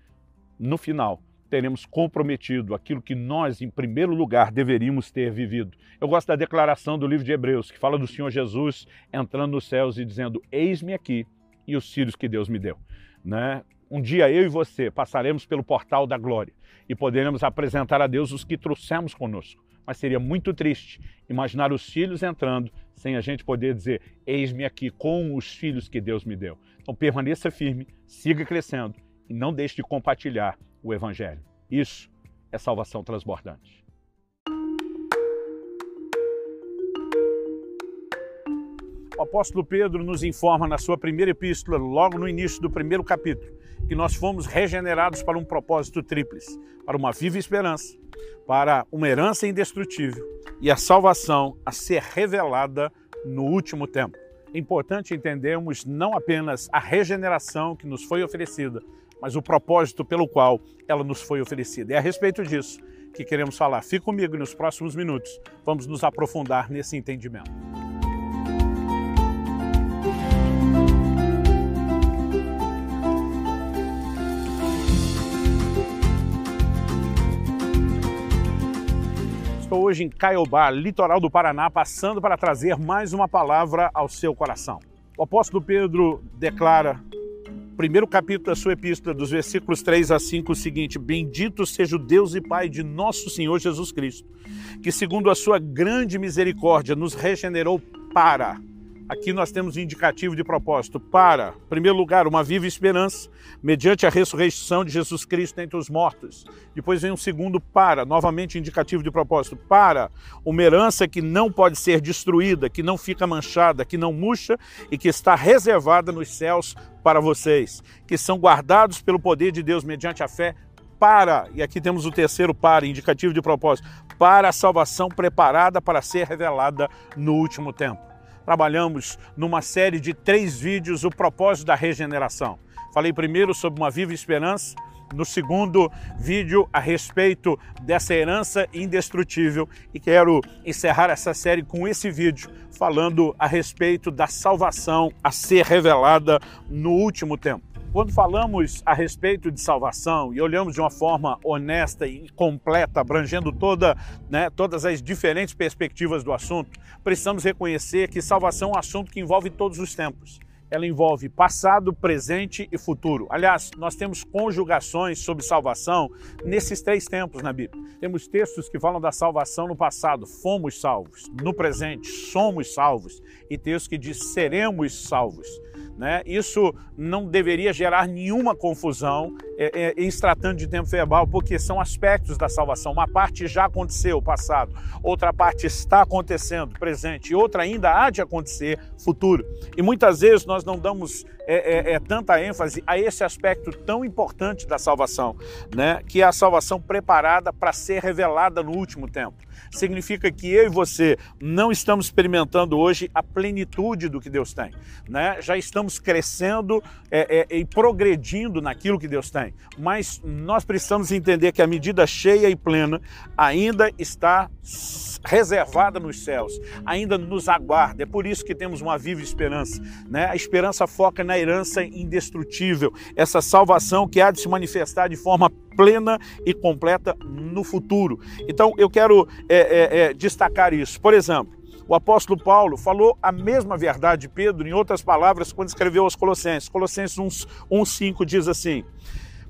Speaker 1: no final, teremos comprometido aquilo que nós, em primeiro lugar, deveríamos ter vivido. Eu gosto da declaração do livro de Hebreus, que fala do Senhor Jesus entrando nos céus e dizendo: Eis-me aqui e os filhos que Deus me deu. Né? Um dia eu e você passaremos pelo portal da glória e poderemos apresentar a Deus os que trouxemos conosco. Mas seria muito triste imaginar os filhos entrando sem a gente poder dizer: Eis-me aqui com os filhos que Deus me deu. Então permaneça firme, siga crescendo e não deixe de compartilhar o Evangelho. Isso é salvação transbordante. O apóstolo Pedro nos informa na sua primeira epístola, logo no início do primeiro capítulo, que nós fomos regenerados para um propósito tríplice, para uma viva esperança, para uma herança indestrutível e a salvação a ser revelada no último tempo. É importante entendermos não apenas a regeneração que nos foi oferecida, mas o propósito pelo qual ela nos foi oferecida. É a respeito disso que queremos falar. Fique comigo nos próximos minutos vamos nos aprofundar nesse entendimento. Estou hoje em Caiobá, litoral do Paraná, passando para trazer mais uma palavra ao seu coração. O apóstolo Pedro declara primeiro capítulo da sua epístola, dos versículos 3 a 5, o seguinte: Bendito seja o Deus e Pai de nosso Senhor Jesus Cristo, que, segundo a sua grande misericórdia, nos regenerou para Aqui nós temos um indicativo de propósito. Para, em primeiro lugar, uma viva esperança, mediante a ressurreição de Jesus Cristo entre os mortos. Depois vem um segundo para, novamente indicativo de propósito, para uma herança que não pode ser destruída, que não fica manchada, que não murcha e que está reservada nos céus para vocês, que são guardados pelo poder de Deus mediante a fé para, e aqui temos o terceiro para, indicativo de propósito, para a salvação preparada para ser revelada no último tempo trabalhamos numa série de três vídeos o propósito da regeneração. Falei primeiro sobre uma viva esperança, no segundo vídeo a respeito dessa herança indestrutível e quero encerrar essa série com esse vídeo falando a respeito da salvação a ser revelada no último tempo. Quando falamos a respeito de salvação e olhamos de uma forma honesta e completa, abrangendo toda, né, todas as diferentes perspectivas do assunto, precisamos reconhecer que salvação é um assunto que envolve todos os tempos. Ela envolve passado, presente e futuro. Aliás, nós temos conjugações sobre salvação nesses três tempos na Bíblia. Temos textos que falam da salvação no passado, fomos salvos. No presente, somos salvos. E textos que diz seremos salvos. Né? Isso não deveria gerar nenhuma confusão é, é, em se tratando de tempo verbal, porque são aspectos da salvação. Uma parte já aconteceu, passado, outra parte está acontecendo, presente, e outra ainda há de acontecer, futuro. E muitas vezes nós não damos é, é, é tanta ênfase a esse aspecto tão importante da salvação, né? que é a salvação preparada para ser revelada no último tempo. Significa que eu e você não estamos experimentando hoje a plenitude do que Deus tem. Né? Já estamos crescendo é, é, e progredindo naquilo que Deus tem mas nós precisamos entender que a medida cheia e plena ainda está reservada nos céus, ainda nos aguarda. É por isso que temos uma viva esperança. Né? A esperança foca na herança indestrutível, essa salvação que há de se manifestar de forma plena e completa no futuro. Então eu quero é, é, é, destacar isso. Por exemplo, o apóstolo Paulo falou a mesma verdade de Pedro, em outras palavras, quando escreveu aos Colossenses. Colossenses 1,5 diz assim: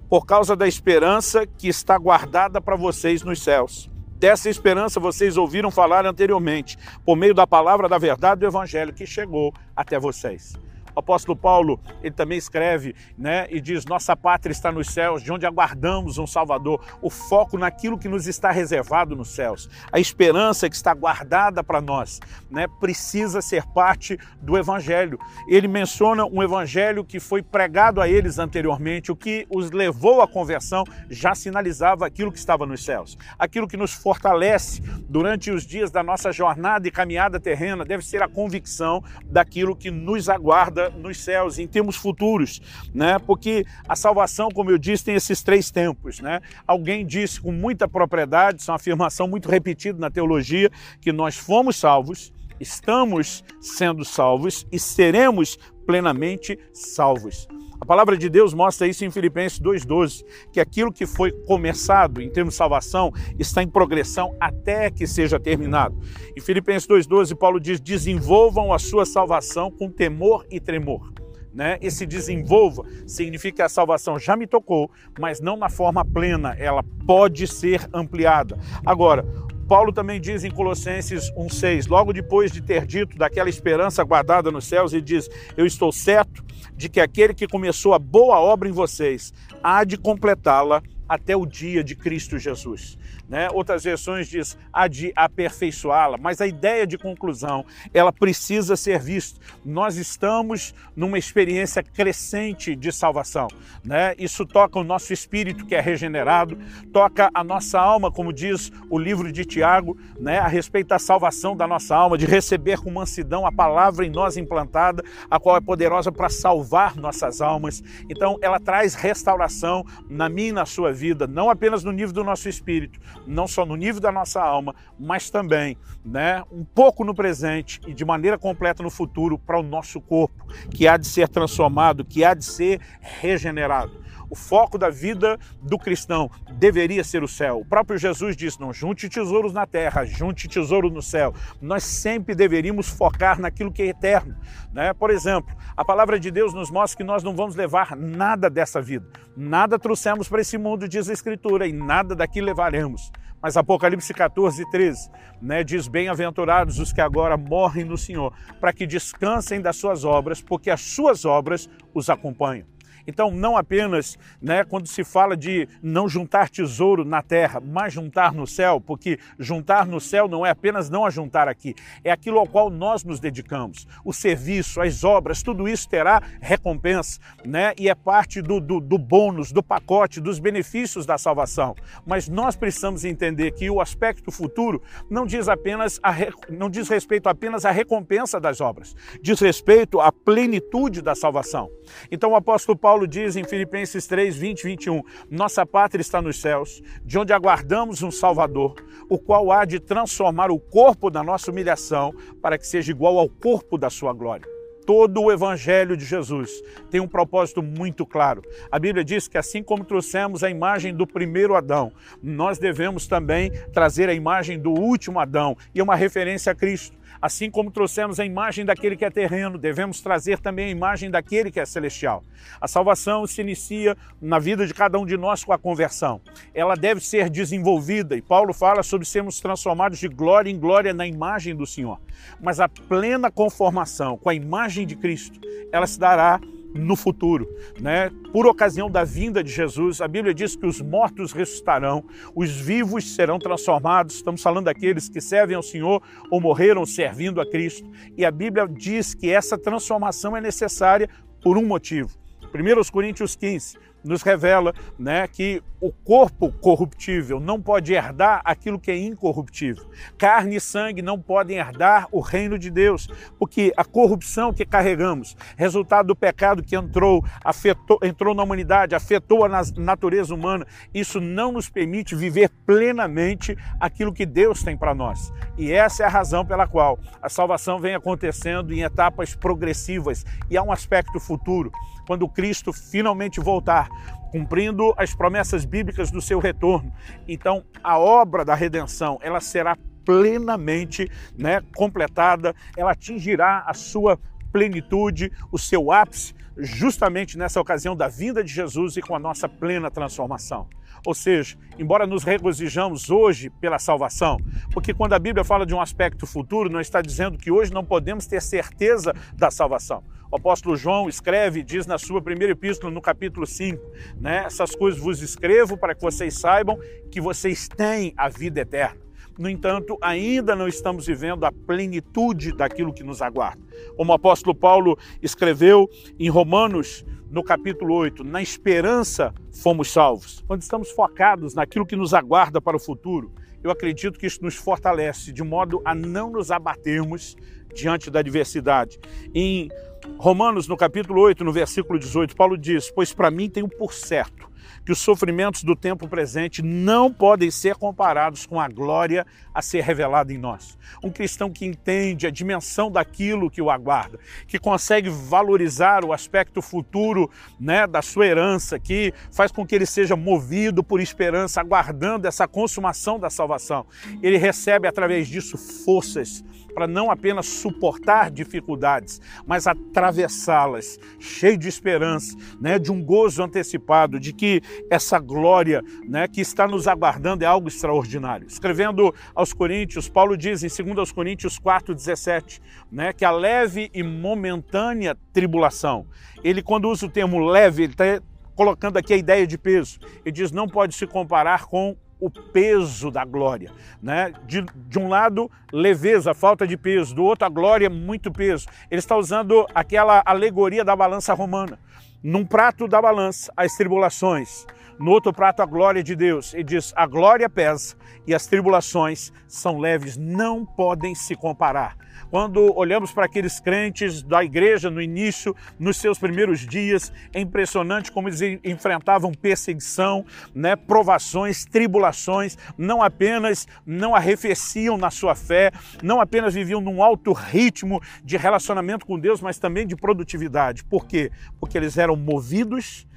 Speaker 1: por causa da esperança que está guardada para vocês nos céus. Dessa esperança vocês ouviram falar anteriormente, por meio da palavra da verdade do Evangelho que chegou até vocês. O apóstolo Paulo, ele também escreve, né, e diz: "Nossa pátria está nos céus, de onde aguardamos um Salvador". O foco naquilo que nos está reservado nos céus. A esperança que está guardada para nós, né, precisa ser parte do evangelho. Ele menciona um evangelho que foi pregado a eles anteriormente, o que os levou à conversão já sinalizava aquilo que estava nos céus. Aquilo que nos fortalece durante os dias da nossa jornada e caminhada terrena deve ser a convicção daquilo que nos aguarda nos céus, em termos futuros, né? Porque a salvação, como eu disse, tem esses três tempos, né? Alguém disse com muita propriedade, isso é uma afirmação muito repetida na teologia, que nós fomos salvos, estamos sendo salvos e seremos plenamente salvos. A palavra de Deus mostra isso em Filipenses 2,12, que aquilo que foi começado em termos de salvação está em progressão até que seja terminado. Em Filipenses 2,12, Paulo diz: desenvolvam a sua salvação com temor e tremor. Né? Esse desenvolva significa que a salvação já me tocou, mas não na forma plena, ela pode ser ampliada. Agora, Paulo também diz em Colossenses 1,6, logo depois de ter dito daquela esperança guardada nos céus, ele diz: Eu estou certo de que aquele que começou a boa obra em vocês há de completá-la até o dia de Cristo Jesus. Né? Outras versões diz há de aperfeiçoá-la, mas a ideia de conclusão ela precisa ser vista. Nós estamos numa experiência crescente de salvação. Né? Isso toca o nosso espírito que é regenerado, toca a nossa alma, como diz o livro de Tiago, né? a respeito da salvação da nossa alma, de receber com mansidão a palavra em nós implantada, a qual é poderosa para salvar nossas almas. Então ela traz restauração na minha e na sua vida, não apenas no nível do nosso espírito, não só no nível da nossa alma, mas também, né, um pouco no presente e de maneira completa no futuro para o nosso corpo, que há de ser transformado, que há de ser regenerado. O foco da vida do cristão deveria ser o céu. O próprio Jesus disse: não junte tesouros na terra, junte tesouro no céu. Nós sempre deveríamos focar naquilo que é eterno. Né? Por exemplo, a palavra de Deus nos mostra que nós não vamos levar nada dessa vida. Nada trouxemos para esse mundo, diz a Escritura, e nada daqui levaremos. Mas Apocalipse 14, 13 né, diz: Bem-aventurados os que agora morrem no Senhor, para que descansem das suas obras, porque as suas obras os acompanham. Então, não apenas né, quando se fala de não juntar tesouro na terra, mas juntar no céu, porque juntar no céu não é apenas não ajuntar aqui, é aquilo ao qual nós nos dedicamos. O serviço, as obras, tudo isso terá recompensa, né? E é parte do, do, do bônus, do pacote, dos benefícios da salvação. Mas nós precisamos entender que o aspecto futuro não diz apenas a, não diz respeito apenas à recompensa das obras, diz respeito à plenitude da salvação. Então o apóstolo Paulo Paulo diz em Filipenses 3, 20 e 21, nossa pátria está nos céus, de onde aguardamos um Salvador, o qual há de transformar o corpo da nossa humilhação para que seja igual ao corpo da sua glória todo o Evangelho de Jesus tem um propósito muito claro. A Bíblia diz que assim como trouxemos a imagem do primeiro Adão, nós devemos também trazer a imagem do último Adão e uma referência a Cristo. Assim como trouxemos a imagem daquele que é terreno, devemos trazer também a imagem daquele que é celestial. A salvação se inicia na vida de cada um de nós com a conversão. Ela deve ser desenvolvida e Paulo fala sobre sermos transformados de glória em glória na imagem do Senhor. Mas a plena conformação com a imagem de Cristo, ela se dará no futuro, né? Por ocasião da vinda de Jesus, a Bíblia diz que os mortos ressuscitarão, os vivos serão transformados. Estamos falando daqueles que servem ao Senhor ou morreram servindo a Cristo. E a Bíblia diz que essa transformação é necessária por um motivo. 1 Coríntios 15, nos revela né, que o corpo corruptível não pode herdar aquilo que é incorruptível. Carne e sangue não podem herdar o reino de Deus, porque a corrupção que carregamos, resultado do pecado que entrou, afetou, entrou na humanidade, afetou a natureza humana, isso não nos permite viver plenamente aquilo que Deus tem para nós. E essa é a razão pela qual a salvação vem acontecendo em etapas progressivas e há um aspecto futuro, quando Cristo finalmente voltar cumprindo as promessas bíblicas do seu retorno. Então, a obra da redenção, ela será plenamente né, completada, ela atingirá a sua plenitude, o seu ápice, justamente nessa ocasião da vinda de Jesus e com a nossa plena transformação. Ou seja, embora nos regozijamos hoje pela salvação, porque quando a Bíblia fala de um aspecto futuro, não está dizendo que hoje não podemos ter certeza da salvação. O apóstolo João escreve, diz na sua primeira epístola, no capítulo 5, né? Essas coisas vos escrevo para que vocês saibam que vocês têm a vida eterna. No entanto, ainda não estamos vivendo a plenitude daquilo que nos aguarda. Como o apóstolo Paulo escreveu em Romanos, no capítulo 8, na esperança fomos salvos. Quando estamos focados naquilo que nos aguarda para o futuro, eu acredito que isso nos fortalece de modo a não nos abatermos diante da adversidade. Em Romanos, no capítulo 8, no versículo 18, Paulo diz: Pois para mim tenho por certo que os sofrimentos do tempo presente não podem ser comparados com a glória a ser revelada em nós. Um cristão que entende a dimensão daquilo que o aguarda, que consegue valorizar o aspecto futuro né, da sua herança, que faz com que ele seja movido por esperança, aguardando essa consumação da salvação. Ele recebe através disso forças para não apenas suportar dificuldades, mas atravessá-las, cheio de esperança, né, de um gozo antecipado, de que essa glória né, que está nos aguardando é algo extraordinário. Escrevendo aos Coríntios, Paulo diz em 2 Coríntios 4,17, né, que a leve e momentânea tribulação, ele quando usa o termo leve, ele está colocando aqui a ideia de peso. Ele diz não pode se comparar com o peso da glória. Né? De, de um lado, leveza, falta de peso, do outro, a glória, muito peso. Ele está usando aquela alegoria da balança romana. Num prato da balança, as tribulações, no outro prato, a glória de Deus. Ele diz: a glória pesa e as tribulações são leves, não podem se comparar. Quando olhamos para aqueles crentes da igreja no início, nos seus primeiros dias, é impressionante como eles enfrentavam perseguição, né, provações, tribulações, não apenas não arrefeciam na sua fé, não apenas viviam num alto ritmo de relacionamento com Deus, mas também de produtividade. Por quê? Porque eles eram movidos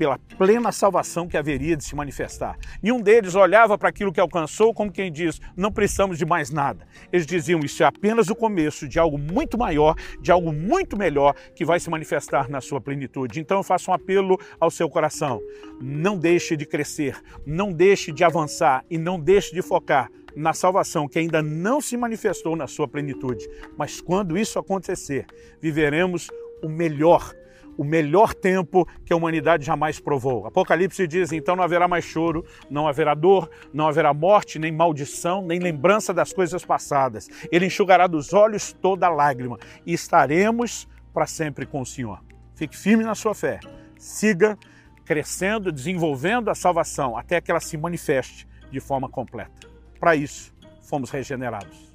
Speaker 1: pela plena salvação que haveria de se manifestar. Nenhum deles olhava para aquilo que alcançou como quem diz: não precisamos de mais nada. Eles diziam: isso é apenas o começo de algo muito maior, de algo muito melhor que vai se manifestar na sua plenitude. Então eu faço um apelo ao seu coração: não deixe de crescer, não deixe de avançar e não deixe de focar na salvação que ainda não se manifestou na sua plenitude. Mas quando isso acontecer, viveremos o melhor o melhor tempo que a humanidade jamais provou. Apocalipse diz: então não haverá mais choro, não haverá dor, não haverá morte, nem maldição, nem lembrança das coisas passadas. Ele enxugará dos olhos toda lágrima e estaremos para sempre com o Senhor. Fique firme na sua fé, siga crescendo, desenvolvendo a salvação até que ela se manifeste de forma completa. Para isso, fomos regenerados.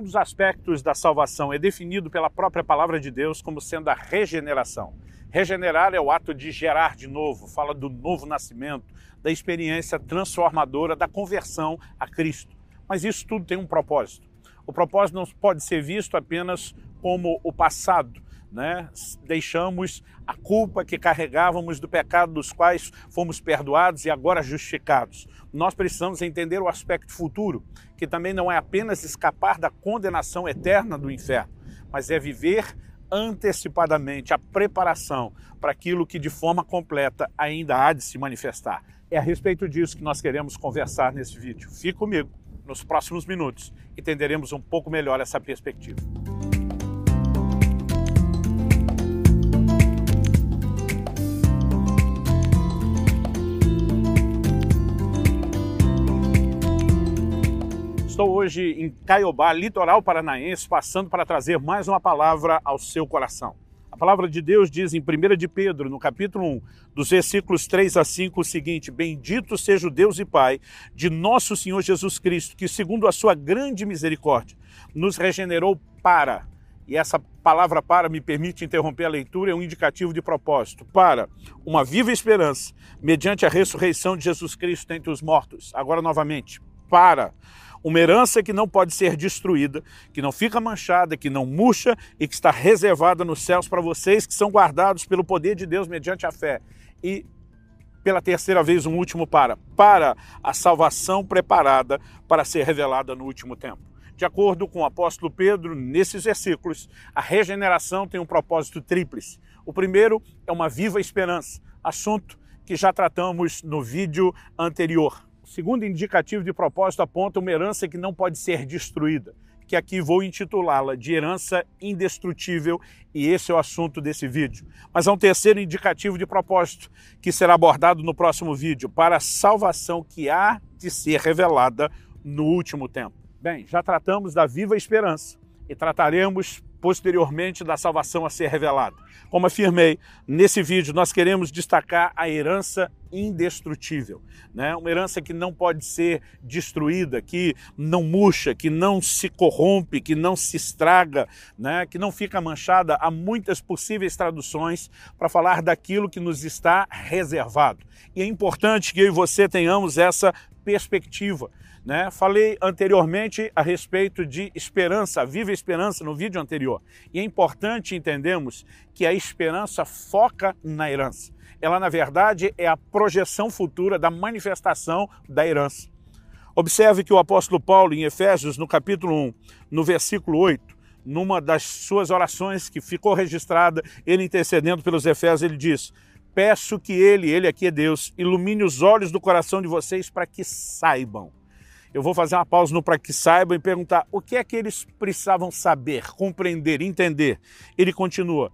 Speaker 1: Um dos aspectos da salvação é definido pela própria palavra de Deus como sendo a regeneração. Regenerar é o ato de gerar de novo, fala do novo nascimento, da experiência transformadora da conversão a Cristo. Mas isso tudo tem um propósito. O propósito não pode ser visto apenas como o passado, né? deixamos a culpa que carregávamos do pecado dos quais fomos perdoados e agora justificados. Nós precisamos entender o aspecto futuro, que também não é apenas escapar da condenação eterna do inferno, mas é viver antecipadamente a preparação para aquilo que de forma completa ainda há de se manifestar. É a respeito disso que nós queremos conversar nesse vídeo. Fique comigo nos próximos minutos entenderemos um pouco melhor essa perspectiva. Estou hoje em Caiobá, litoral paranaense, passando para trazer mais uma palavra ao seu coração. A palavra de Deus diz em 1 de Pedro, no capítulo 1, dos versículos 3 a 5, o seguinte: Bendito seja o Deus e Pai de nosso Senhor Jesus Cristo, que, segundo a sua grande misericórdia, nos regenerou para. E essa palavra para me permite interromper a leitura, é um indicativo de propósito. Para uma viva esperança, mediante a ressurreição de Jesus Cristo entre os mortos. Agora, novamente, para uma herança que não pode ser destruída, que não fica manchada, que não murcha e que está reservada nos céus para vocês que são guardados pelo poder de Deus mediante a fé. E pela terceira vez, um último para, para a salvação preparada para ser revelada no último tempo. De acordo com o apóstolo Pedro, nesses versículos, a regeneração tem um propósito tríplice. O primeiro é uma viva esperança, assunto que já tratamos no vídeo anterior segundo indicativo de propósito aponta uma herança que não pode ser destruída, que aqui vou intitulá-la de herança indestrutível, e esse é o assunto desse vídeo. Mas há um terceiro indicativo de propósito, que será abordado no próximo vídeo, para a salvação que há de ser revelada no último tempo. Bem, já tratamos da viva esperança e trataremos posteriormente da salvação a ser revelada. Como afirmei, nesse vídeo nós queremos destacar a herança indestrutível, né? uma herança que não pode ser destruída, que não murcha, que não se corrompe, que não se estraga, né? que não fica manchada. Há muitas possíveis traduções para falar daquilo que nos está reservado. E é importante que eu e você tenhamos essa perspectiva. Né? Falei anteriormente a respeito de esperança, viva esperança no vídeo anterior. E é importante entendermos que a esperança foca na herança. Ela, na verdade, é a projeção futura da manifestação da herança. Observe que o apóstolo Paulo, em Efésios, no capítulo 1, no versículo 8, numa das suas orações que ficou registrada, ele intercedendo pelos Efésios, ele diz: Peço que ele, ele aqui é Deus, ilumine os olhos do coração de vocês para que saibam eu vou fazer uma pausa no para que saibam e perguntar o que é que eles precisavam saber, compreender, entender. Ele continua: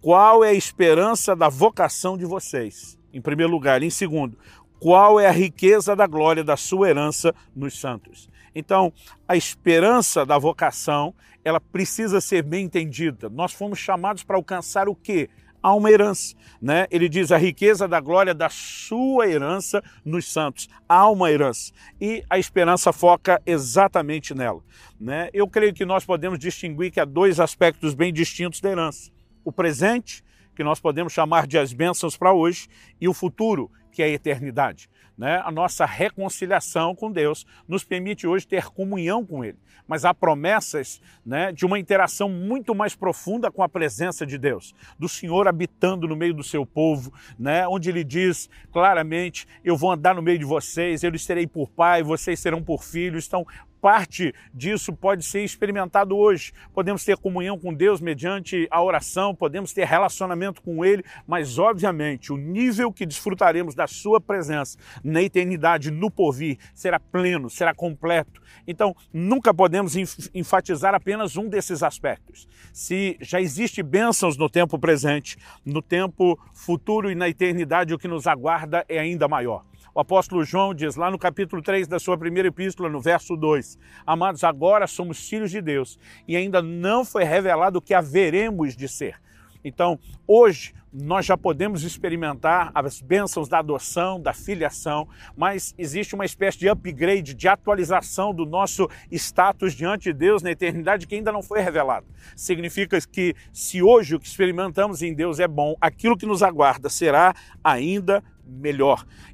Speaker 1: qual é a esperança da vocação de vocês? Em primeiro lugar. Em segundo, qual é a riqueza da glória da sua herança nos santos? Então, a esperança da vocação, ela precisa ser bem entendida. Nós fomos chamados para alcançar o quê? Há uma herança. Né? Ele diz a riqueza da glória da sua herança nos santos. Há uma herança. E a esperança foca exatamente nela. Né? Eu creio que nós podemos distinguir que há dois aspectos bem distintos da herança. O presente, que nós podemos chamar de as bênçãos para hoje, e o futuro, que é a eternidade. Né? A nossa reconciliação com Deus nos permite hoje ter comunhão com Ele. Mas há promessas né, de uma interação muito mais profunda com a presença de Deus, do Senhor habitando no meio do seu povo, né, onde Ele diz claramente: Eu vou andar no meio de vocês, eu lhes serei por pai, vocês serão por filhos. Então, parte disso pode ser experimentado hoje. Podemos ter comunhão com Deus mediante a oração, podemos ter relacionamento com Ele, mas obviamente o nível que desfrutaremos da Sua presença na eternidade, no porvir, será pleno, será completo. Então, nunca podemos enfatizar apenas um desses aspectos. Se já existe bênçãos no tempo presente, no tempo futuro e na eternidade, o que nos aguarda é ainda maior. O apóstolo João diz lá no capítulo 3 da sua primeira epístola, no verso 2: Amados, agora somos filhos de Deus e ainda não foi revelado o que haveremos de ser. Então, hoje, nós já podemos experimentar as bênçãos da adoção, da filiação, mas existe uma espécie de upgrade, de atualização do nosso status diante de Deus na eternidade que ainda não foi revelado. Significa que se hoje o que experimentamos em Deus é bom, aquilo que nos aguarda será ainda.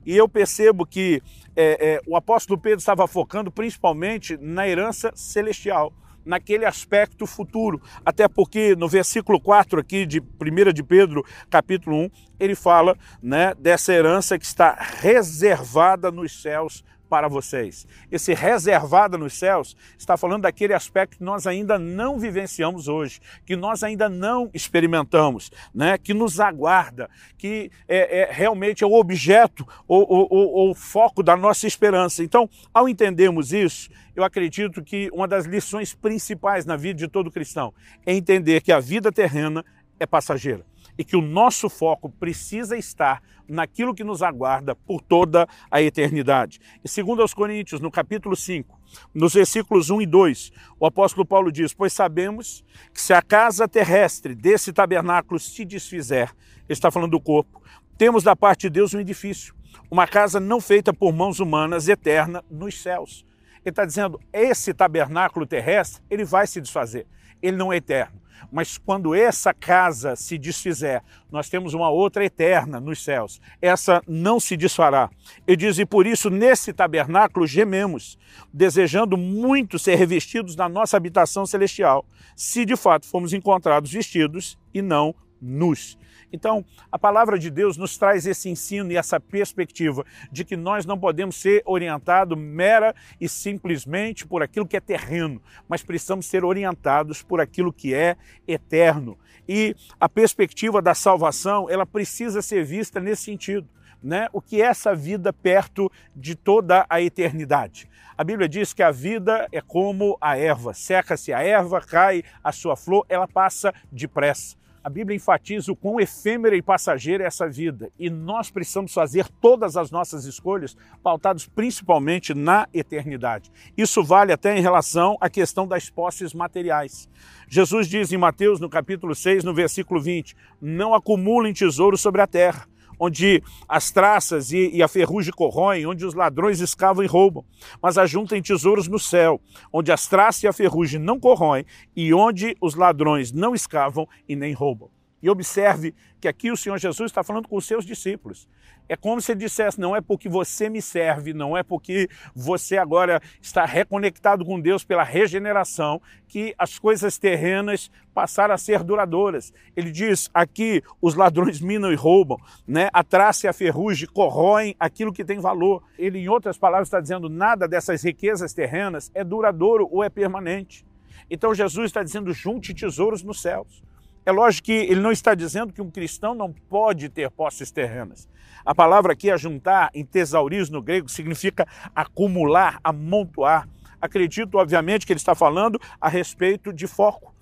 Speaker 1: E eu percebo que é, é, o apóstolo Pedro estava focando principalmente na herança celestial, naquele aspecto futuro. Até porque no versículo 4 aqui de 1 de Pedro, capítulo 1, ele fala né, dessa herança que está reservada nos céus para vocês. Esse reservado nos céus está falando daquele aspecto que nós ainda não vivenciamos hoje, que nós ainda não experimentamos, né? que nos aguarda, que é, é realmente é o objeto ou, o foco da nossa esperança. Então, ao entendermos isso, eu acredito que uma das lições principais na vida de todo cristão é entender que a vida terrena é passageira e que o nosso foco precisa estar naquilo que nos aguarda por toda a eternidade. E segundo aos Coríntios, no capítulo 5, nos versículos 1 e 2, o apóstolo Paulo diz: "Pois sabemos que se a casa terrestre desse tabernáculo se desfizer, ele está falando do corpo, temos da parte de Deus um edifício, uma casa não feita por mãos humanas, eterna nos céus." Ele está dizendo: esse tabernáculo terrestre, ele vai se desfazer, ele não é eterno. Mas quando essa casa se desfizer, nós temos uma outra eterna nos céus. Essa não se desfará. Ele diz: E por isso, nesse tabernáculo gememos, desejando muito ser revestidos da nossa habitação celestial, se de fato fomos encontrados vestidos e não nus. Então, a palavra de Deus nos traz esse ensino e essa perspectiva de que nós não podemos ser orientados mera e simplesmente por aquilo que é terreno, mas precisamos ser orientados por aquilo que é eterno. E a perspectiva da salvação, ela precisa ser vista nesse sentido. Né? O que é essa vida perto de toda a eternidade? A Bíblia diz que a vida é como a erva, seca-se a erva, cai a sua flor, ela passa depressa. A Bíblia enfatiza o quão efêmera e passageira é essa vida e nós precisamos fazer todas as nossas escolhas pautadas principalmente na eternidade. Isso vale até em relação à questão das posses materiais. Jesus diz em Mateus, no capítulo 6, no versículo 20: Não acumulem tesouro sobre a terra onde as traças e, e, a ferrugem corroem, onde os ladrões escavam e roubam, mas ajuntem tesouros no céu, onde as traças e a ferrugem não corroem e onde os ladrões não escavam e nem roubam. E observe que aqui o Senhor Jesus está falando com os seus discípulos. É como se ele dissesse: não é porque você me serve, não é porque você agora está reconectado com Deus pela regeneração, que as coisas terrenas passaram a ser duradouras. Ele diz: aqui os ladrões minam e roubam, né? a traça e a ferrugem corroem aquilo que tem valor. Ele, em outras palavras, está dizendo: nada dessas riquezas terrenas é duradouro ou é permanente. Então Jesus está dizendo: junte tesouros nos céus. É lógico que ele não está dizendo que um cristão não pode ter posses terrenas. A palavra aqui, ajuntar, em tesauris no grego, significa acumular, amontoar. Acredito, obviamente, que ele está falando a respeito de foco.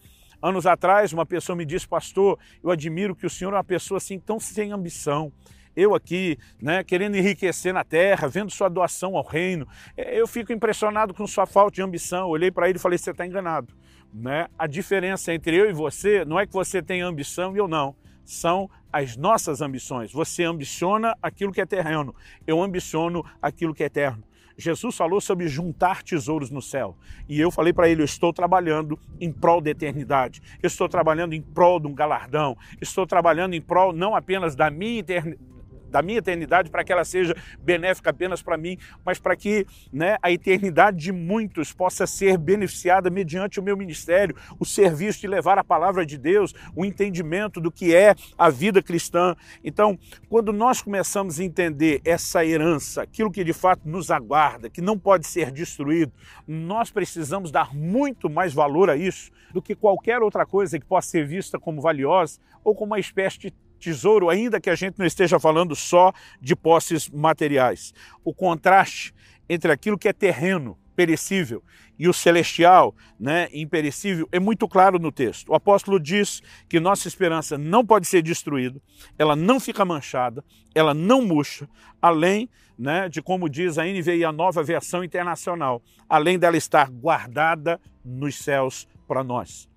Speaker 1: Anos atrás, uma pessoa me disse, pastor, eu admiro que o senhor é uma pessoa assim tão sem ambição. Eu aqui, né, querendo enriquecer na terra, vendo sua doação ao reino, é, eu fico impressionado com sua falta de ambição. Olhei para ele e falei: você está enganado. Né? A diferença entre eu e você não é que você tem ambição e eu não. São as nossas ambições. Você ambiciona aquilo que é terreno, eu ambiciono aquilo que é eterno. Jesus falou sobre juntar tesouros no céu. E eu falei para ele: eu estou trabalhando em prol da eternidade, eu estou trabalhando em prol de um galardão, estou trabalhando em prol não apenas da minha eternidade da minha eternidade para que ela seja benéfica apenas para mim, mas para que né, a eternidade de muitos possa ser beneficiada mediante o meu ministério, o serviço de levar a palavra de Deus, o entendimento do que é a vida cristã. Então, quando nós começamos a entender essa herança, aquilo que de fato nos aguarda, que não pode ser destruído, nós precisamos dar muito mais valor a isso do que qualquer outra coisa que possa ser vista como valiosa ou como uma espécie de tesouro, ainda que a gente não esteja falando só de posses materiais. O contraste entre aquilo que é terreno, perecível, e o celestial, né, imperecível, é muito claro no texto. O apóstolo diz que nossa esperança não pode ser destruída, ela não fica manchada, ela não murcha, além né, de como diz a NVI, a nova versão internacional, além dela estar guardada nos céus para nós.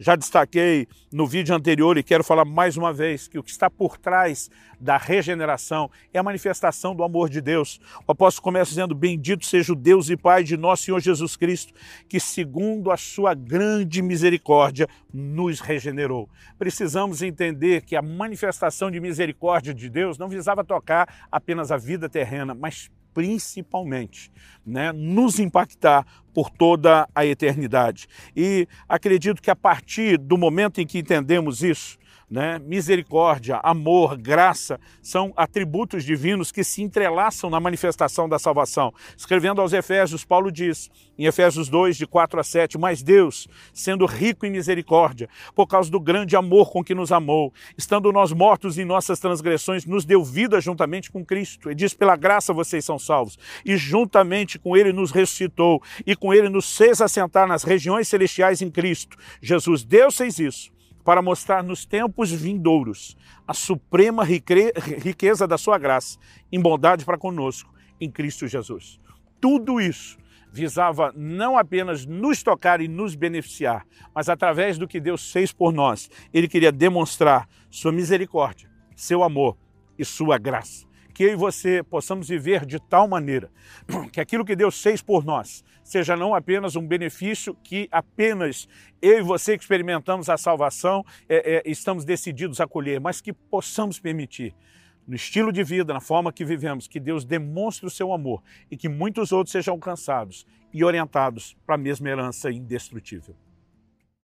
Speaker 1: Já destaquei no vídeo anterior e quero falar mais uma vez que o que está por trás da regeneração é a manifestação do amor de Deus. O apóstolo começa dizendo: Bendito seja o Deus e Pai de nosso Senhor Jesus Cristo, que, segundo a sua grande misericórdia, nos regenerou. Precisamos entender que a manifestação de misericórdia de Deus não visava tocar apenas a vida terrena, mas principalmente, né, nos impactar por toda a eternidade. E acredito que a partir do momento em que entendemos isso, né? Misericórdia, amor, graça são atributos divinos que se entrelaçam na manifestação da salvação. Escrevendo aos Efésios, Paulo diz, em Efésios 2, de 4 a 7, Mas Deus, sendo rico em misericórdia, por causa do grande amor com que nos amou, estando nós mortos em nossas transgressões, nos deu vida juntamente com Cristo. E diz: Pela graça vocês são salvos. E juntamente com Ele nos ressuscitou, e com Ele nos fez assentar nas regiões celestiais em Cristo. Jesus, Deus fez isso para mostrar nos tempos vindouros a suprema riqueza da sua graça em bondade para conosco em Cristo Jesus. Tudo isso visava não apenas nos tocar e nos beneficiar, mas através do que Deus fez por nós, ele queria demonstrar sua misericórdia, seu amor e sua graça que eu e você possamos viver de tal maneira (clears throat) que aquilo que Deus fez por nós seja não apenas um benefício que apenas eu e você que experimentamos a salvação é, é, estamos decididos a colher, mas que possamos permitir no estilo de vida, na forma que vivemos, que Deus demonstre o seu amor e que muitos outros sejam alcançados e orientados para a mesma herança indestrutível.